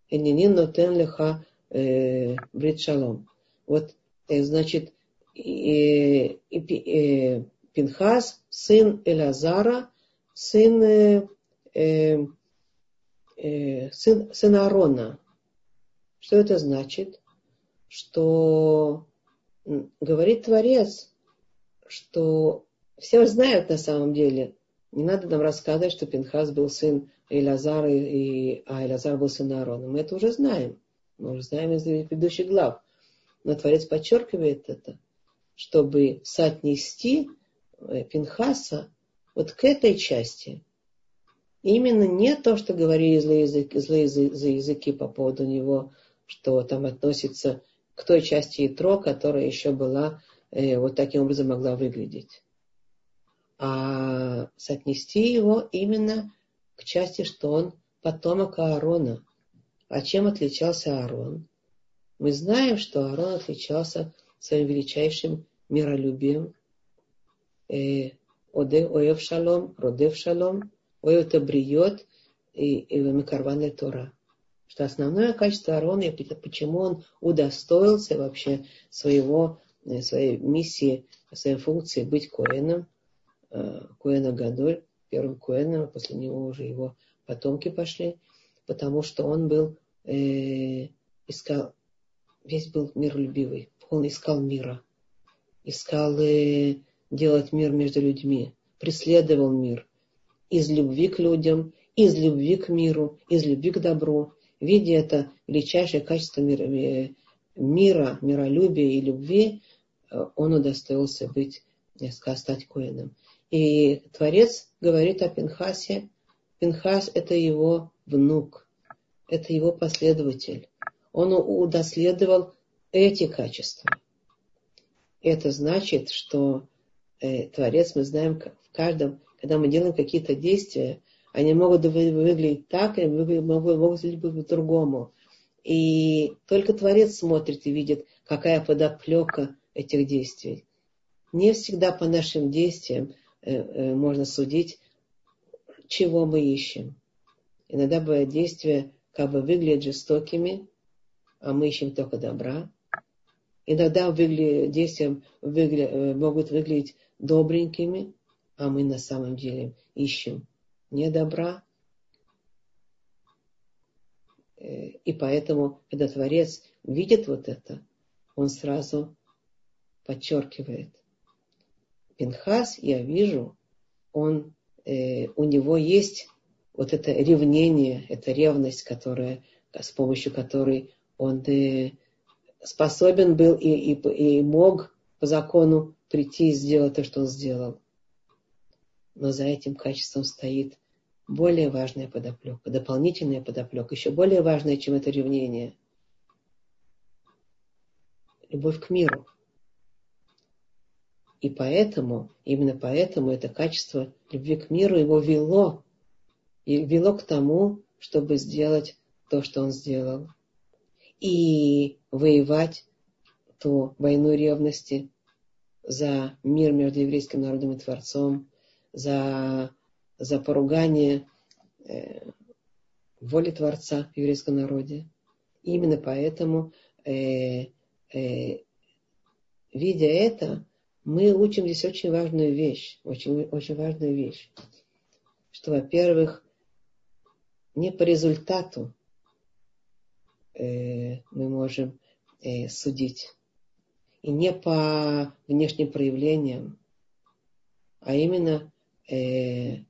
Энинин нотен леха э, брит шалом. Вот, э, значит, э, э, Пинхас, сын Элязара, сын, э, э, сын, сын Аарона. Что это значит? Что говорит Творец, что все знают на самом деле, не надо нам рассказывать, что Пинхас был сын Элязара, и, а Элязар был сын Аарона. Мы это уже знаем. Мы уже знаем из предыдущих глав. Но Творец подчеркивает это, чтобы соотнести э, Пинхаса вот к этой части. Именно не то, что говорили злые языки, злые языки по поводу него, что там относится к той части Итро, которая еще была, э, вот таким образом могла выглядеть. А соотнести его именно к части, что он потомок Аарона. А чем отличался Аарон? Мы знаем, что Аарон отличался своим величайшим миролюбием. Э, Оде оев шалом, родев шалом, оев табриот и микарван Тора что основное качество Аарона, и почему он удостоился вообще своего, э, своей миссии, своей функции быть коэном, э, коэна Гадоль, первым коэном, а после него уже его потомки пошли, потому что он был, э, искал, весь был миролюбивый, он искал мира, искал э, делать мир между людьми, преследовал мир из любви к людям, из любви к миру, из любви к добру, видя это величайшее качество мира, э, мира миролюбия и любви, э, он удостоился быть, стать коином. И Творец говорит о Пинхасе. Пинхас – это его внук, это его последователь. Он удоследовал эти качества. Это значит, что э, Творец, мы знаем, в каждом, когда мы делаем какие-то действия, они могут выглядеть так, и могут, могут выглядеть по-другому. И только Творец смотрит и видит, какая подоплека этих действий. Не всегда по нашим действиям э, э, можно судить, чего мы ищем. Иногда бывают действия, как бы выглядят жестокими, а мы ищем только добра. Иногда выглядят, действия выглядят, э, могут выглядеть добренькими, а мы на самом деле ищем не добра. Э, и поэтому, когда Творец видит вот это, он сразу подчеркивает. Пинхас, я вижу, он, э, у него есть вот это ревнение, эта ревность, которая, с помощью которой он э, способен был и, и, и мог по закону прийти и сделать то, что он сделал. Но за этим качеством стоит более важная подоплека, дополнительная подоплека, еще более важная, чем это ревнение. Любовь к миру. И поэтому, именно поэтому это качество любви к миру его вело, и вело к тому, чтобы сделать то, что он сделал. И воевать ту войну ревности за мир между еврейским народом и Творцом, за за поругание э, воли Творца в еврейском народе. И именно поэтому, э, э, видя это, мы учим здесь очень важную вещь, очень, очень важную вещь, что, во-первых, не по результату э, мы можем э, судить, и не по внешним проявлениям, а именно э,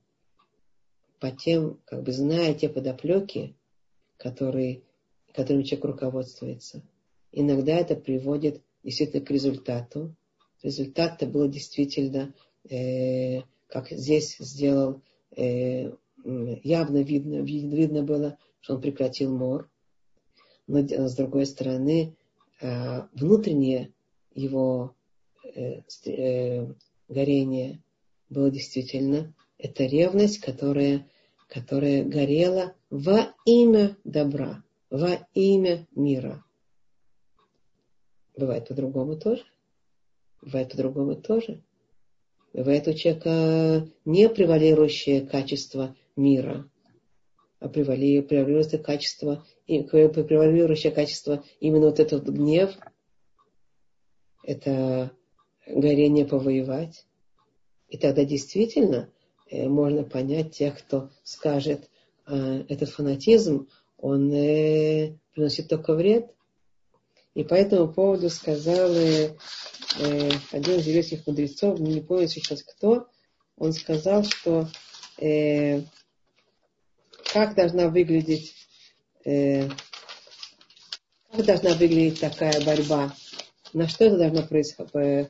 по тем, как бы зная те подоплеки, которые, которыми человек руководствуется. Иногда это приводит действительно к результату. Результат-то был действительно, э, как здесь сделал, э, явно видно, видно было, что он прекратил мор. Но с другой стороны, э, внутреннее его э, э, горение было действительно это ревность, которая, которая горела во имя добра, во имя мира. Бывает по-другому тоже. Бывает по-другому тоже. Бывает у человека не превалирующее качество мира, а превалирующее качество, превалирующее качество именно вот этот гнев, это горение повоевать. И тогда действительно можно понять тех, кто скажет, э, этот фанатизм, он э, приносит только вред. И по этому поводу сказал один из еврейских мудрецов, не помню сейчас кто, он сказал, что э, как должна выглядеть э, как должна выглядеть такая борьба, на что это должно происходить.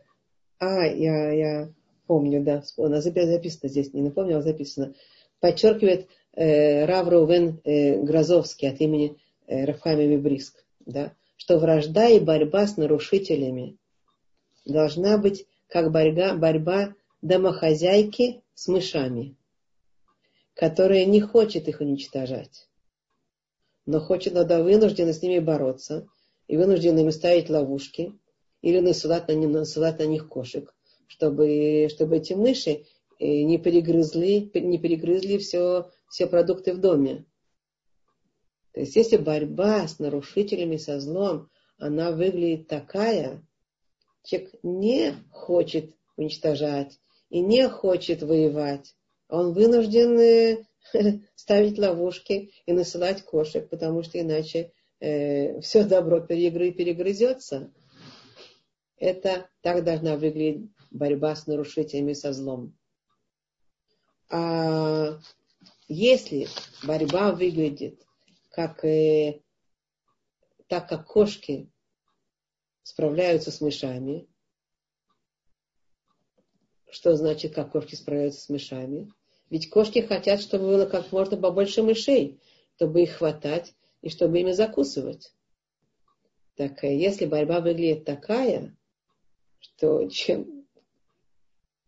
А, я, я помню, да, она записано здесь, не напомнила, записано. Подчеркивает э, Рав Рувен э, Грозовский от имени э, Рафхами Мибриск, да, что вражда и борьба с нарушителями должна быть как борьба, борьба домохозяйки с мышами, которая не хочет их уничтожать, но хочет, надо вынуждена с ними бороться и вынуждена им ставить ловушки или насылать на, насылать на них кошек, чтобы, чтобы эти мыши э, не перегрызли, не перегрызли все, все продукты в доме. То есть если борьба с нарушителями, со злом, она выглядит такая, человек не хочет уничтожать и не хочет воевать. Он вынужден э, (laughs) ставить ловушки и насылать кошек, потому что иначе э, все добро перегры, перегрызется. Это так должна выглядеть борьба с нарушителями со злом. А если борьба выглядит как, э, так, как кошки справляются с мышами. Что значит, как кошки справляются с мышами? Ведь кошки хотят, чтобы было как можно побольше мышей, чтобы их хватать и чтобы ими закусывать. Так э, если борьба выглядит такая, что чем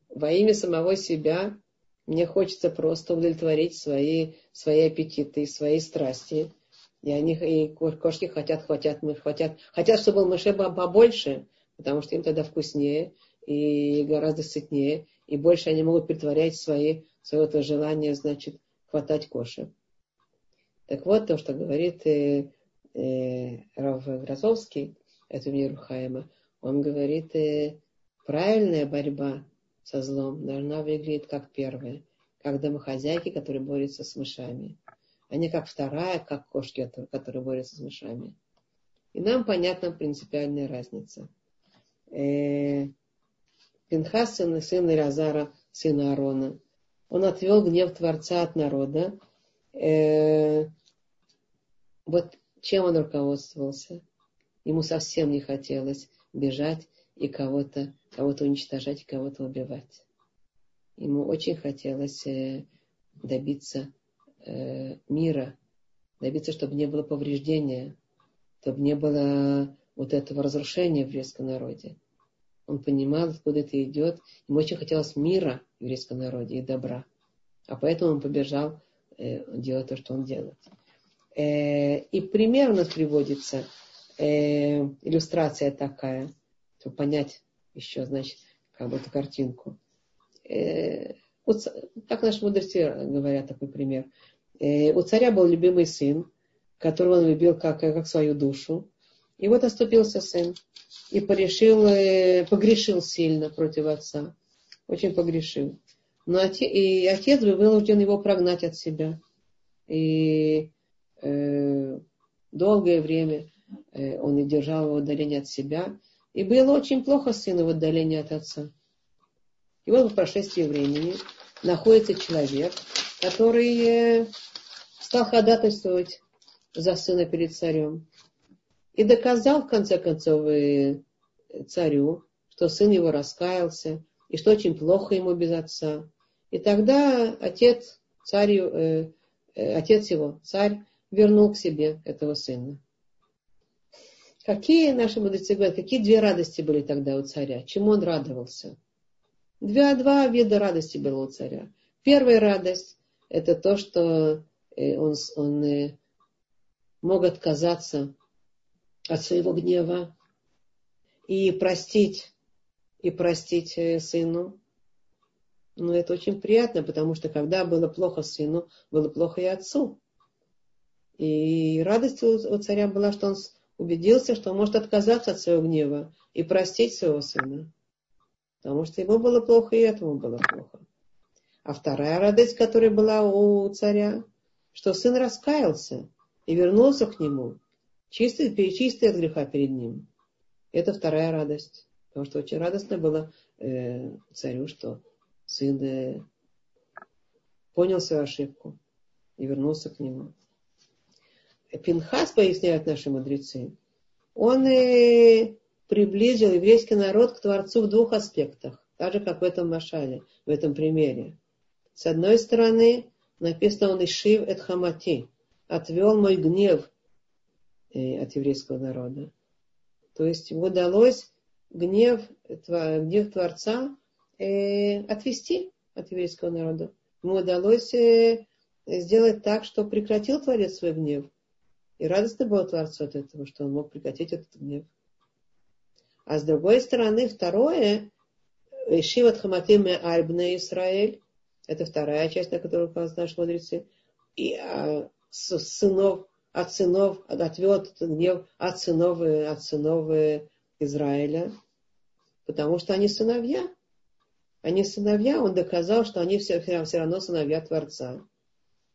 во имя самого себя мне хочется просто удовлетворить свои, свои аппетиты и свои страсти, и они, и кошки хотят, хотят, мы хотят, хотят, чтобы был мышей побольше, потому что им тогда вкуснее и гораздо сытнее, и больше они могут притворять свои, свое это желание, значит, хватать кошек. Так вот, то, что говорит э, э, Рав Грозовский, это мир Хаема, он говорит, э, правильная борьба со злом должна выглядеть как первая, как домохозяйки, которые борются с мышами а не как вторая, как кошки, которые борются с мышами. И нам понятна принципиальная разница. Э, Пинхас, сын, сын Иразара, сына Аарона, он отвел гнев Творца от народа. Э, вот чем он руководствовался? Ему совсем не хотелось бежать и кого-то кого уничтожать, кого-то убивать. Ему очень хотелось э, добиться Э, мира, добиться, чтобы не было повреждения, чтобы не было вот этого разрушения в еврейском народе. Он понимал, откуда это идет. Ему очень хотелось мира в еврейском народе и добра. А поэтому он побежал э, делать то, что он делает. Э, и пример у нас приводится, э, иллюстрация такая, чтобы понять еще, значит, как бы эту картинку. Э, вот, так наши мудрецы говорят такой пример. Э, у царя был любимый сын, которого он любил как, как свою душу. И вот оступился сын и порешил, э, погрешил сильно против отца. Очень погрешил. Но отец, и отец был вынужден его прогнать от себя. И э, долгое время э, он и держал его в отдалении от себя. И было очень плохо сыну в отдалении от отца. И вот по прошествии времени находится человек, который э, стал ходатайствовать за сына перед царем. И доказал, в конце концов, и царю, что сын его раскаялся, и что очень плохо ему без отца. И тогда отец, царь, э, э, отец его, царь, вернул к себе этого сына. Какие наши мудрецы говорят, какие две радости были тогда у царя? Чему он радовался? Два, два вида радости было у царя. Первая радость – это то, что Э, он, он э, мог отказаться от своего гнева и простить, и простить э, сыну. Но это очень приятно, потому что когда было плохо сыну, было плохо и отцу. И радость у царя была, что он убедился, что может отказаться от своего гнева и простить своего сына. Потому что ему было плохо, и этому было плохо. А вторая радость, которая была у царя, что сын раскаялся и вернулся к нему, чистый, чистый от греха перед ним. Это вторая радость. Потому что очень радостно было э, царю, что сын э, понял свою ошибку и вернулся к нему. Пинхас, поясняют наши мудрецы, он э, приблизил еврейский народ к Творцу в двух аспектах, так же, как в этом Машале, в этом примере. С одной стороны, написано он Ишив эт Хамати, отвел мой гнев э, от еврейского народа. То есть ему удалось гнев, гнев Творца э, отвести от еврейского народа. Ему удалось э, сделать так, что прекратил Творец свой гнев. И радостно было Творцу от этого, что он мог прекратить этот гнев. А с другой стороны, второе, Шиват Хаматим Альбна Израиль, это вторая часть, на которую указаны наши мудрецы, и а, с сынов, от сынов, отвел этот гнев от сынов, от сынов Израиля, потому что они сыновья. Они сыновья, он доказал, что они все, все равно сыновья Творца.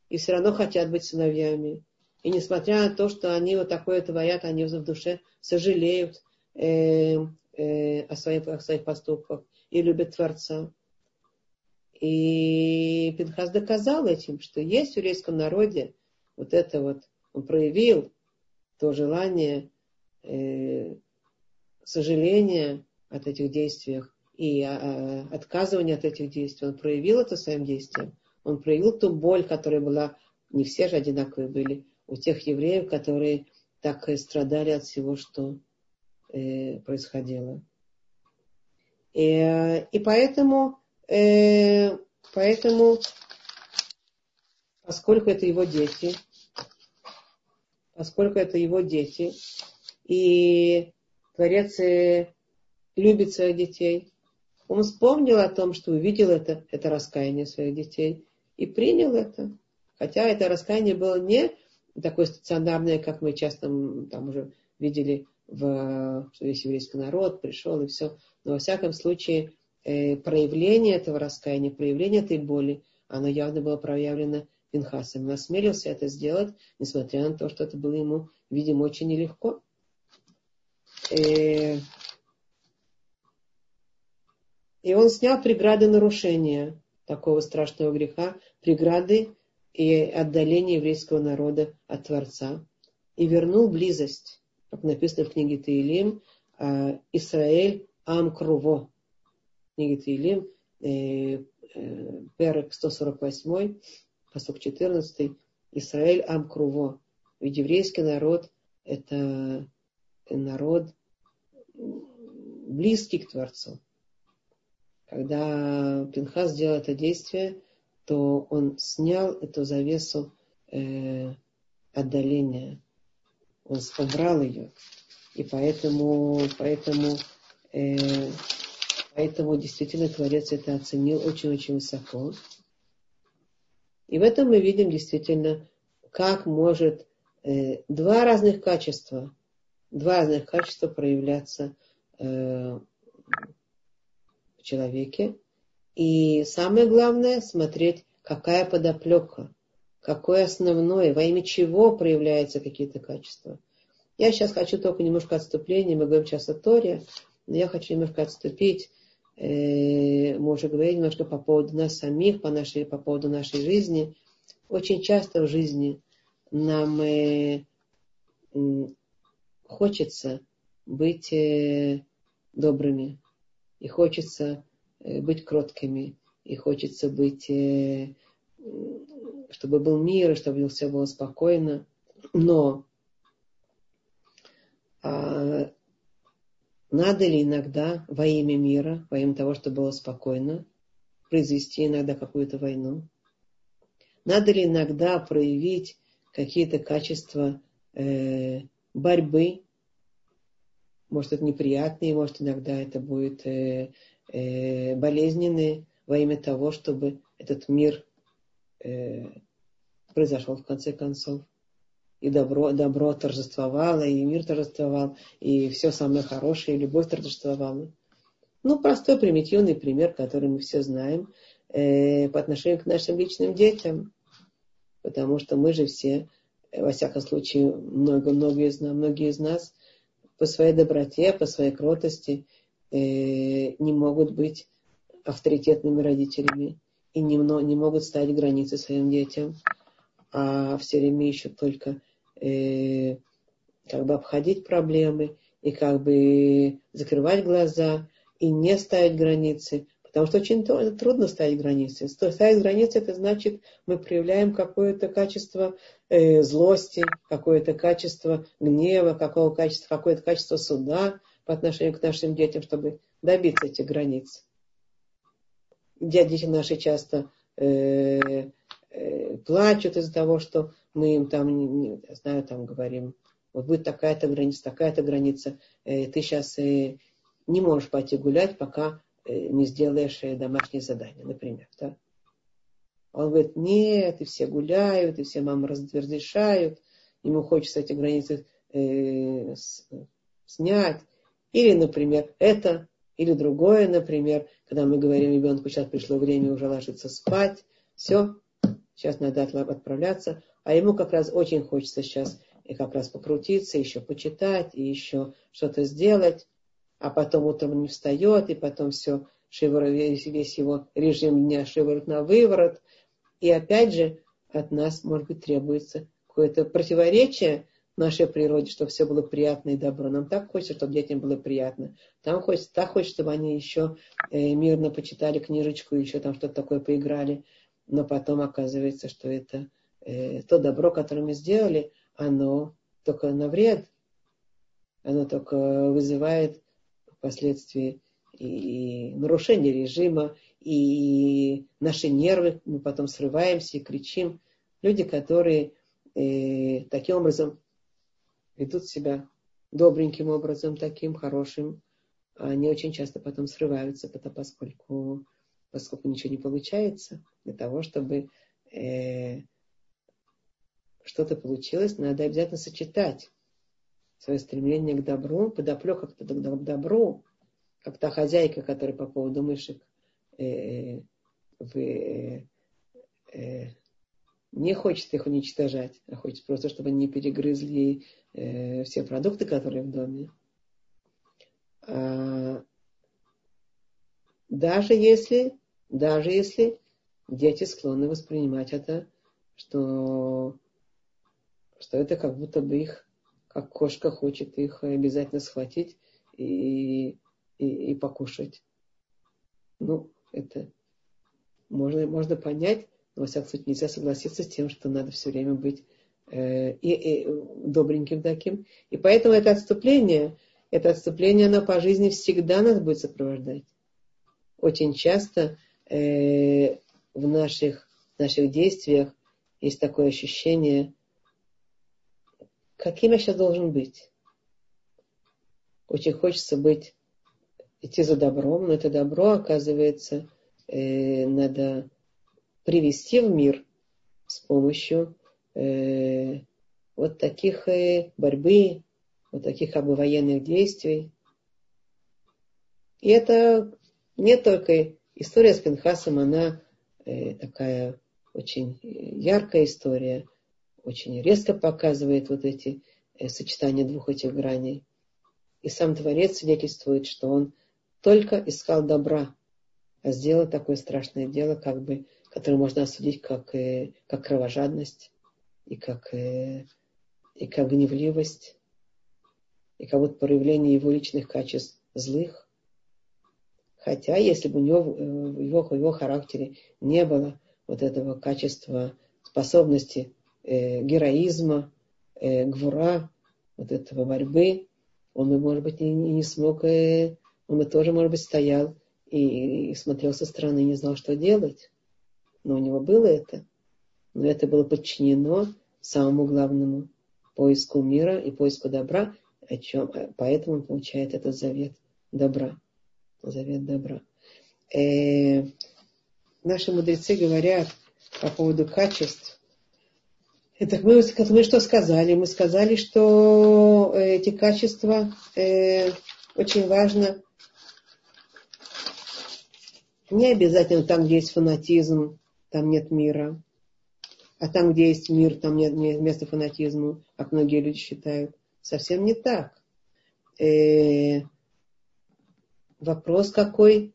И все равно хотят быть сыновьями. И несмотря на то, что они вот такое творят, они в душе сожалеют э, э, о, своих, о своих поступках и любят Творца. И Пинхас доказал этим, что есть в еврейском народе вот это вот, он проявил то желание э, сожаления от этих действиях и а, отказывания от этих действий. Он проявил это своим действием. Он проявил ту боль, которая была, не все же одинаковые были, у тех евреев, которые так страдали от всего, что э, происходило. И, и поэтому, э, поэтому, поскольку это его дети, поскольку это его дети, и Творец э, любит своих детей. Он вспомнил о том, что увидел это, это раскаяние своих детей и принял это. Хотя это раскаяние было не такое стационарное, как мы часто там уже видели, в, что весь еврейский народ пришел и все. Но во всяком случае э, проявление этого раскаяния, проявление этой боли, оно явно было проявлено Пинхасом. Он осмелился это сделать, несмотря на то, что это было ему, видимо, очень нелегко. Э, и он снял преграды нарушения такого страшного греха, преграды и отдаления еврейского народа от Творца. И вернул близость, как написано в книге Таилим, а, Исраэль Ам Круво. Книга Таилим, э, э, Перек 148, посок 14, Израиль Ам Круво. Ведь еврейский народ – это народ близкий к Творцу. Когда Пинхас сделал это действие, то он снял эту завесу э, отдаления. Он убрал ее. И поэтому, поэтому, э, поэтому действительно Творец это оценил очень-очень высоко. И в этом мы видим действительно, как может э, два разных качества два разных качества проявляться э, в человеке. И самое главное, смотреть, какая подоплека, какое основное, во имя чего проявляются какие-то качества. Я сейчас хочу только немножко отступления, мы говорим сейчас о Торе, но я хочу немножко отступить. Э, мы уже говорили немножко по поводу нас самих, по, нашей, по поводу нашей жизни. Очень часто в жизни нам э, хочется быть э, добрыми, и хочется быть кроткими, и хочется быть, э, чтобы был мир, и чтобы все было спокойно. Но а, надо ли иногда во имя мира, во имя того, чтобы было спокойно, произвести иногда какую-то войну? Надо ли иногда проявить какие-то качества э, борьбы. Может, это неприятные, может, иногда это будет э, э, болезненные, во имя того, чтобы этот мир э, произошел в конце концов. И добро, добро торжествовало, и мир торжествовал, и все самое хорошее, и любовь торжествовала. Ну, простой, примитивный пример, который мы все знаем э, по отношению к нашим личным детям. Потому что мы же все, э, во всяком случае, много, многие, из многие из нас по своей доброте, по своей кротости не могут быть авторитетными родителями и не, не могут ставить границы своим детям, а все время ищут только э, как бы обходить проблемы и как бы закрывать глаза и не ставить границы, потому что очень трудно ставить границы. Ставить границы это значит, мы проявляем какое-то качество э, злости, какое-то качество гнева, какого качества, какое-то качество суда по отношению к нашим детям, чтобы добиться этих границ. Дети наши часто э, э, плачут из-за того, что мы им там, не, не знаю, там говорим, вот будет такая-то граница, такая-то граница, э, ты сейчас э, не можешь пойти гулять, пока э, не сделаешь э, домашнее задание, например. Да? Он говорит, нет, и все гуляют, и все мамы разрешают, ему хочется эти границы э, снять. Или, например, это, или другое, например, когда мы говорим ребенку, сейчас пришло время уже ложиться спать, все, сейчас надо отправляться, а ему как раз очень хочется сейчас и как раз покрутиться, еще почитать, и еще что-то сделать а потом утром не встает, и потом все, шиворот, весь, весь его режим дня шиворот на выворот. И опять же от нас, может быть, требуется какое-то противоречие нашей природе, чтобы все было приятно и добро. Нам так хочется, чтобы детям было приятно. Там хочется, так хочется, чтобы они еще э, мирно почитали книжечку, еще там что-то такое поиграли. Но потом оказывается, что это э, то добро, которое мы сделали, оно только на вред. Оно только вызывает впоследствии и нарушение режима, и наши нервы, мы потом срываемся и кричим. Люди, которые э, таким образом ведут себя добреньким образом, таким хорошим, они очень часто потом срываются, потому, поскольку, поскольку ничего не получается. Для того, чтобы э, что-то получилось, надо обязательно сочетать свое стремление к добру, подоплека к добру, как та хозяйка, которая по поводу мышек э, в, э, э, не хочет их уничтожать, а хочет просто, чтобы они не перегрызли э, все продукты, которые в доме. А, даже если, даже если дети склонны воспринимать это, что, что это как будто бы их как кошка хочет их обязательно схватить и, и, и покушать. Ну, это можно, можно понять, но, во всяком случае, нельзя согласиться с тем, что надо все время быть э, и, и добреньким таким. И поэтому это отступление, это отступление, оно по жизни всегда нас будет сопровождать. Очень часто э, в наших, наших действиях есть такое ощущение, каким я сейчас должен быть. Очень хочется быть, идти за добром, но это добро, оказывается, э, надо привести в мир с помощью э, вот таких э, борьбы, вот таких как бы военных действий. И это не только история с Пинхасом, она э, такая очень яркая история, очень резко показывает вот эти э, сочетания двух этих граней. И сам Творец свидетельствует, что он только искал добра, а сделал такое страшное дело, как бы, которое можно осудить как, э, как кровожадность и как, э, и как гневливость, и как вот проявление его личных качеств злых. Хотя, если бы у него в его, в его характере не было вот этого качества способности э, героизма, э, гвура, вот этого борьбы, он бы, может быть, и не смог, э, он бы тоже, может быть, стоял и, и смотрел со стороны, не знал, что делать. Но у него было это. Но это было подчинено самому главному поиску мира и поиску добра, о чем, поэтому он получает этот завет добра. Завет добра. Э, наши мудрецы говорят по поводу качеств, это мы, мы что сказали? Мы сказали, что э, эти качества э, очень важно не обязательно там, где есть фанатизм, там нет мира. А там, где есть мир, там нет места фанатизму, как многие люди считают. Совсем не так. Э, вопрос какой?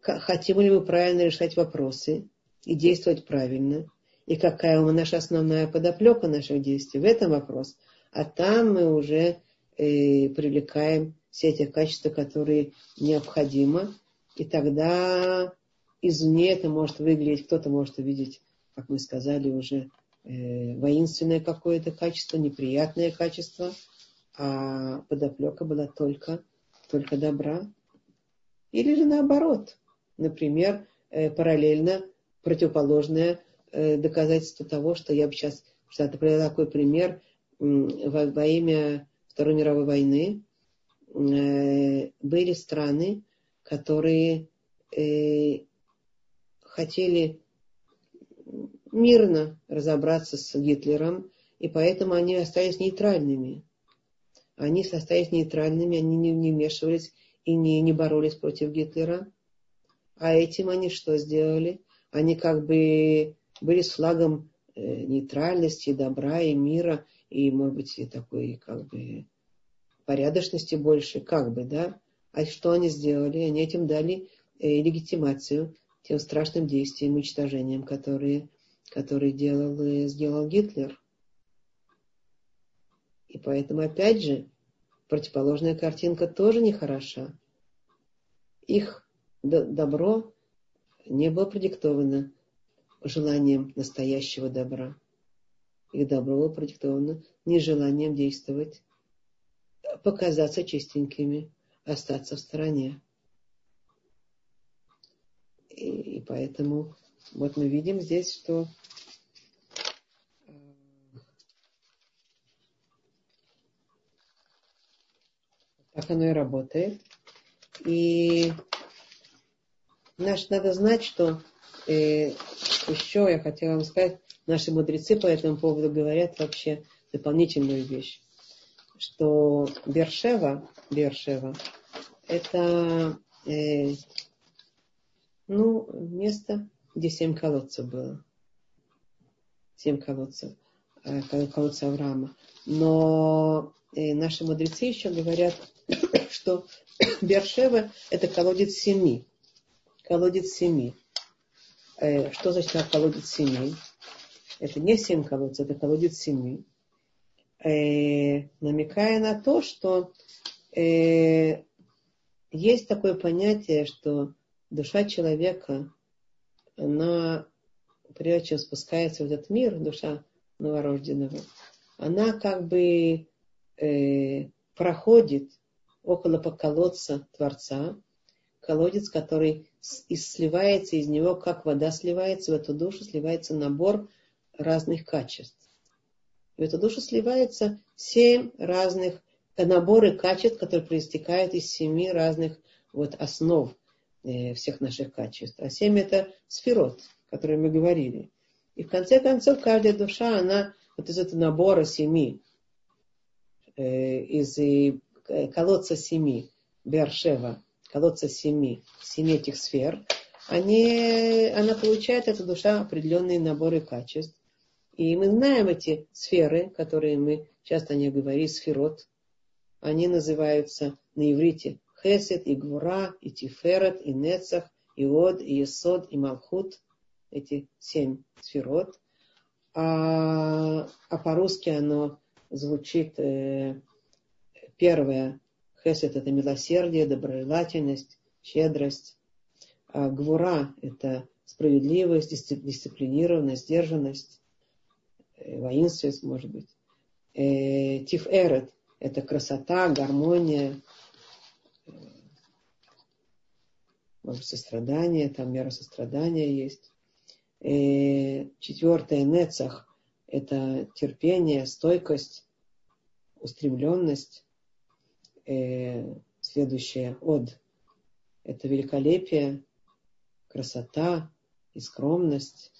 Хотим ли мы правильно решать вопросы и действовать правильно? И какая наша основная подоплека наших действий? В этом вопрос. А там мы уже э, привлекаем все эти качества, которые необходимы и тогда извне это может выглядеть, кто-то может увидеть, как мы сказали уже, э, воинственное какое-то качество, неприятное качество, а подоплека была только, только добра. Или же наоборот, например, э, параллельно противоположное э, доказательство того, что я бы сейчас, что привела такой пример, во, во имя Второй мировой войны э, были страны, которые э, хотели мирно разобраться с Гитлером, и поэтому они остались нейтральными. Они остались нейтральными, они не, не вмешивались и не, не боролись против Гитлера. А этим они что сделали? Они как бы были с флагом э, нейтральности, добра и мира, и, может быть, и такой как бы порядочности больше, как бы, да. А что они сделали? Они этим дали э, легитимацию тем страшным действиям, уничтожениям, которые, которые делал, э, сделал Гитлер. И поэтому, опять же, противоположная картинка тоже нехороша. Их добро не было продиктовано желанием настоящего добра. Их добро было продиктовано нежеланием действовать, показаться чистенькими, остаться в стороне. И, и поэтому вот мы видим здесь, что э, так оно и работает. И наш, надо знать, что э, еще я хотела вам сказать, наши мудрецы по этому поводу говорят вообще дополнительную вещь, что Бершева, Бершева это э, ну, место, где семь колодцев было. Семь колодцев, э, колодца Авраама. Но э, наши мудрецы еще говорят, (coughs) что (coughs) Бершева это колодец семи. Колодец семи. Э, что значит колодец семи? Это не семь колодцев, это колодец семи. Намекая на то, что есть такое понятие, что душа человека, она, прежде чем спускается в этот мир, душа новорожденного, она как бы э, проходит около колодца Творца, колодец, который и сливается из него, как вода сливается, в эту душу сливается набор разных качеств. В эту душу сливается семь разных наборы качеств, которые проистекают из семи разных вот основ э, всех наших качеств. А семь это сферот, о котором мы говорили. И в конце концов каждая душа, она вот из этого набора семи, э, из э, колодца семи, Бершева, колодца семи, семи этих сфер, они, она получает, эта душа, определенные наборы качеств. И мы знаем эти сферы, которые мы часто не говорим, сферот, они называются на иврите Хесед, и Гвура, и Тиферет, и Нецах, и Од, и Есод, и Малхут. Эти семь сферот. А, а по-русски оно звучит э, первое. Хесед – это милосердие, доброжелательность, щедрость. А Гвура – это справедливость, дисциплинированность, сдержанность, э, воинственность, может быть. Э, Тиферет это красота, гармония, может, сострадание, там мера сострадания есть. И э, четвертое нецах – это терпение, стойкость, устремленность. И э, следующее от – это великолепие, красота и скромность.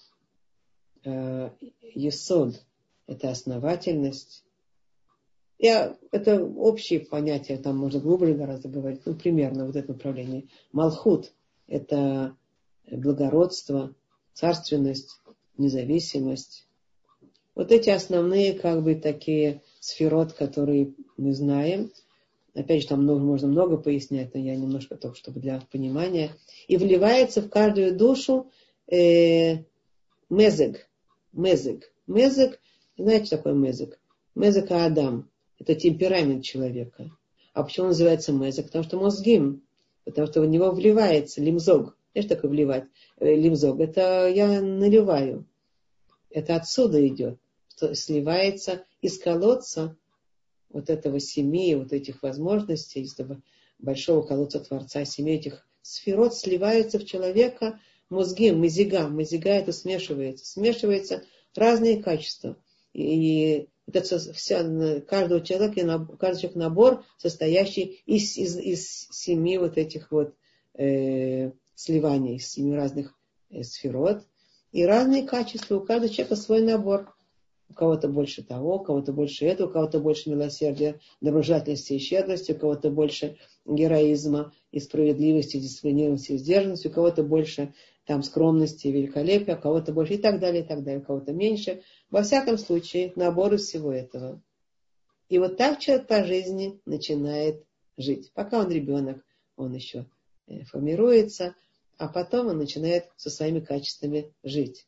Э, есод – это основательность. Я, это общие понятия, там можно глубже гораздо говорить, ну, примерно вот это направление. Малхут – это благородство, царственность, независимость. Вот эти основные, как бы, такие сферот, которые мы знаем. Опять же, там можно много пояснять, но я немножко только, чтобы для понимания. И вливается в каждую душу э, мезег. Мезег. Мезег, знаете, что такое мезег? Мезег Адам. Это темперамент человека. А почему он называется мезег? Потому что мозгим. Потому что в него вливается лимзог. Знаешь, такое вливать? Э, лимзог. Это я наливаю. Это отсюда идет. Что сливается из колодца вот этого семьи, вот этих возможностей, из этого большого колодца Творца, семьи этих сферот сливаются в человека мозги, мазига. Мазига это смешивается. Смешивается разные качества. И это вся, каждого человека, каждый человек набор, состоящий из, из, из семи вот этих вот э, сливаний, из семи разных э, сферот. И разные качества. У каждого человека свой набор. У кого-то больше того, у кого-то больше этого, у кого-то больше милосердия, доброжательности и щедрости, у кого-то больше героизма и справедливости, дисциплинированности и сдержанности, у кого-то больше там скромности и великолепия, у кого-то больше и так далее, и так далее, у кого-то меньше. Во всяком случае, набор из всего этого. И вот так человек по жизни начинает жить. Пока он ребенок, он еще э, формируется, а потом он начинает со своими качествами жить.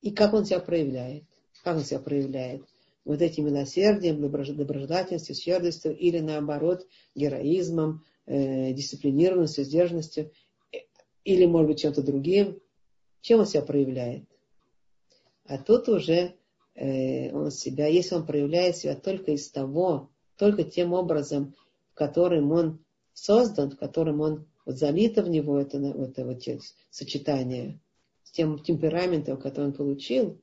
И как он себя проявляет? Как он себя проявляет? Вот этим милосердием, доброжелательностью, щедростью или наоборот героизмом, э, дисциплинированностью, сдержанностью или, может быть, чем-то другим. Чем он себя проявляет? А тут уже э, он себя, если он проявляет себя только из того, только тем образом, в которым он создан, в котором он вот залито в него это, это вот сочетание с тем темпераментом, который он получил,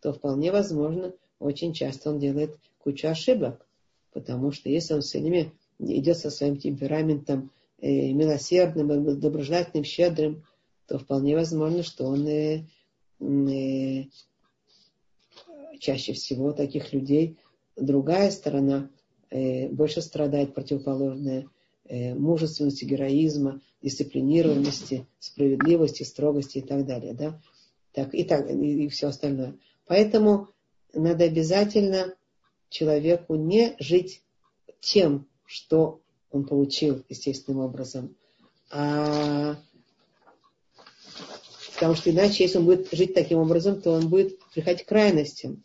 то вполне возможно, очень часто он делает кучу ошибок. Потому что если он все время идет со своим темпераментом милосердным, доброжелательным, щедрым, то вполне возможно, что он э, э, чаще всего таких людей другая сторона э, больше страдает противоположная э, мужественности, героизма, дисциплинированности, справедливости, строгости и так далее. Да? Так, и, так, и, и все остальное. Поэтому надо обязательно человеку не жить тем, что он получил естественным образом. А... Потому что иначе, если он будет жить таким образом, то он будет приходить к крайностям.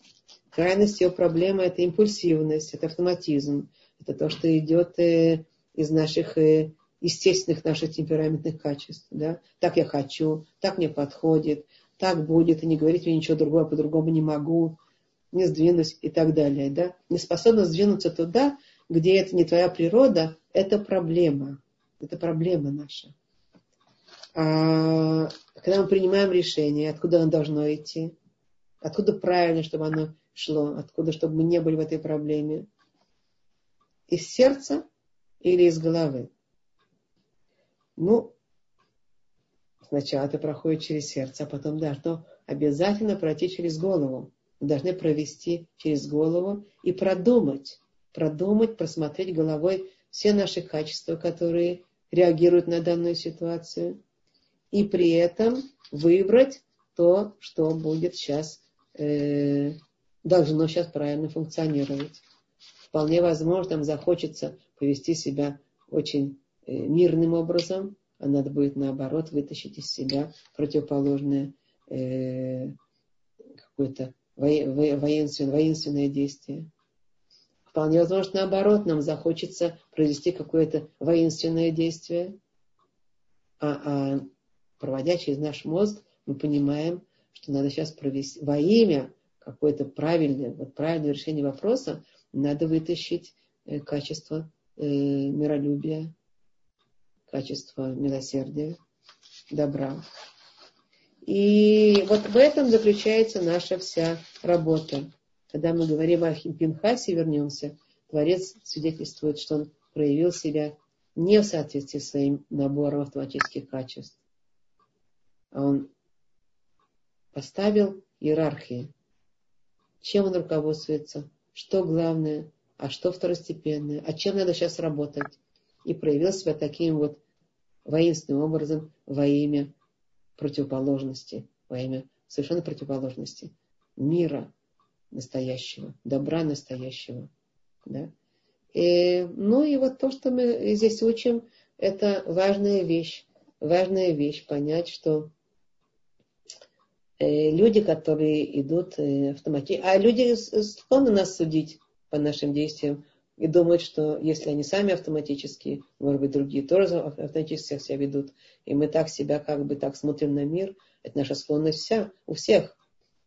Крайность его проблемы – это импульсивность, это автоматизм, это то, что идет э, из наших э, естественных наших темпераментных качеств. Да? Так я хочу, так мне подходит, так будет, и не говорить мне ничего другого, по-другому не могу, не сдвинусь и так далее. Да? Не способна сдвинуться туда, где это не твоя природа, это проблема. Это проблема наша. А когда мы принимаем решение, откуда оно должно идти, откуда правильно, чтобы оно шло, откуда, чтобы мы не были в этой проблеме, из сердца или из головы. Ну, Сначала это проходит через сердце, а потом должно обязательно пройти через голову. Мы должны провести через голову и продумать, продумать, просмотреть головой все наши качества, которые реагируют на данную ситуацию, и при этом выбрать то, что будет сейчас, э, должно сейчас правильно функционировать. Вполне возможно, нам захочется повести себя очень э, мирным образом, а надо будет наоборот вытащить из себя противоположное э, какое-то воинственное, воинственное действие. Вполне возможно, наоборот, нам захочется произвести какое-то воинственное действие, а, а проводя через наш мозг, мы понимаем, что надо сейчас провести во имя какое-то правильное, вот правильное решение вопроса, надо вытащить э, качество э, миролюбия, качество милосердия, добра. И вот в этом заключается наша вся работа. Когда мы говорим о Пинхасе, вернемся, Творец свидетельствует, что он проявил себя не в соответствии с своим набором автоматических качеств. а он поставил иерархии. Чем он руководствуется, что главное, а что второстепенное, а чем надо сейчас работать. И проявил себя таким вот воинственным образом во имя противоположности, во имя совершенно противоположности мира настоящего, добра настоящего. Да? И, ну и вот то, что мы здесь учим, это важная вещь. Важная вещь понять, что э, люди, которые идут э, автоматически, а люди склонны нас судить по нашим действиям и думают, что если они сами автоматически, может быть, другие тоже автоматически себя ведут, и мы так себя как бы так смотрим на мир, это наша склонность вся, у всех.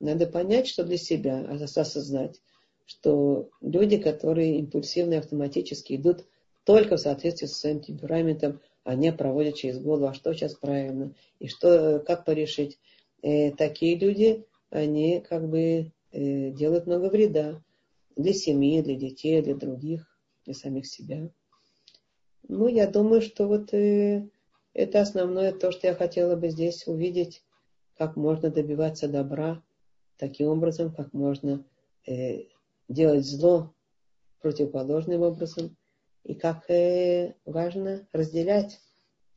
Надо понять, что для себя, осознать, что люди, которые импульсивно и автоматически идут только в соответствии со своим темпераментом, они проводят через голову, а что сейчас правильно, и что, как порешить. И э, такие люди, они как бы э, делают много вреда для семьи, для детей, для других, для самих себя. Ну, я думаю, что вот э, это основное то, что я хотела бы здесь увидеть, как можно добиваться добра таким образом, как можно делать зло противоположным образом, и как э, важно разделять,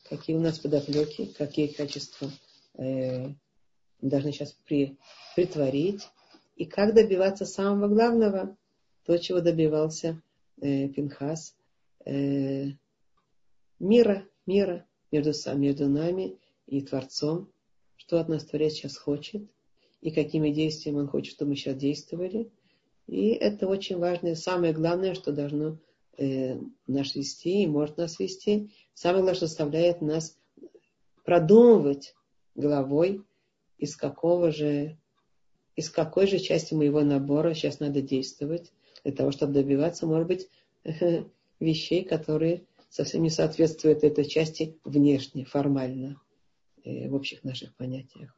какие у нас подоплеки, какие качества э, должны сейчас при, притворить, и как добиваться самого главного, то, чего добивался э, Пинхас, э, мира, мира между, между нами и Творцом, что от нас Творец сейчас хочет, и какими действиями он хочет, чтобы мы сейчас действовали – и это очень важно, и самое главное, что должно э, нас вести и может нас вести. Самое главное, что заставляет нас продумывать головой, из какого же, из какой же части моего набора сейчас надо действовать, для того, чтобы добиваться, может быть, (laughs) вещей, которые совсем не соответствуют этой части внешне, формально, э, в общих наших понятиях.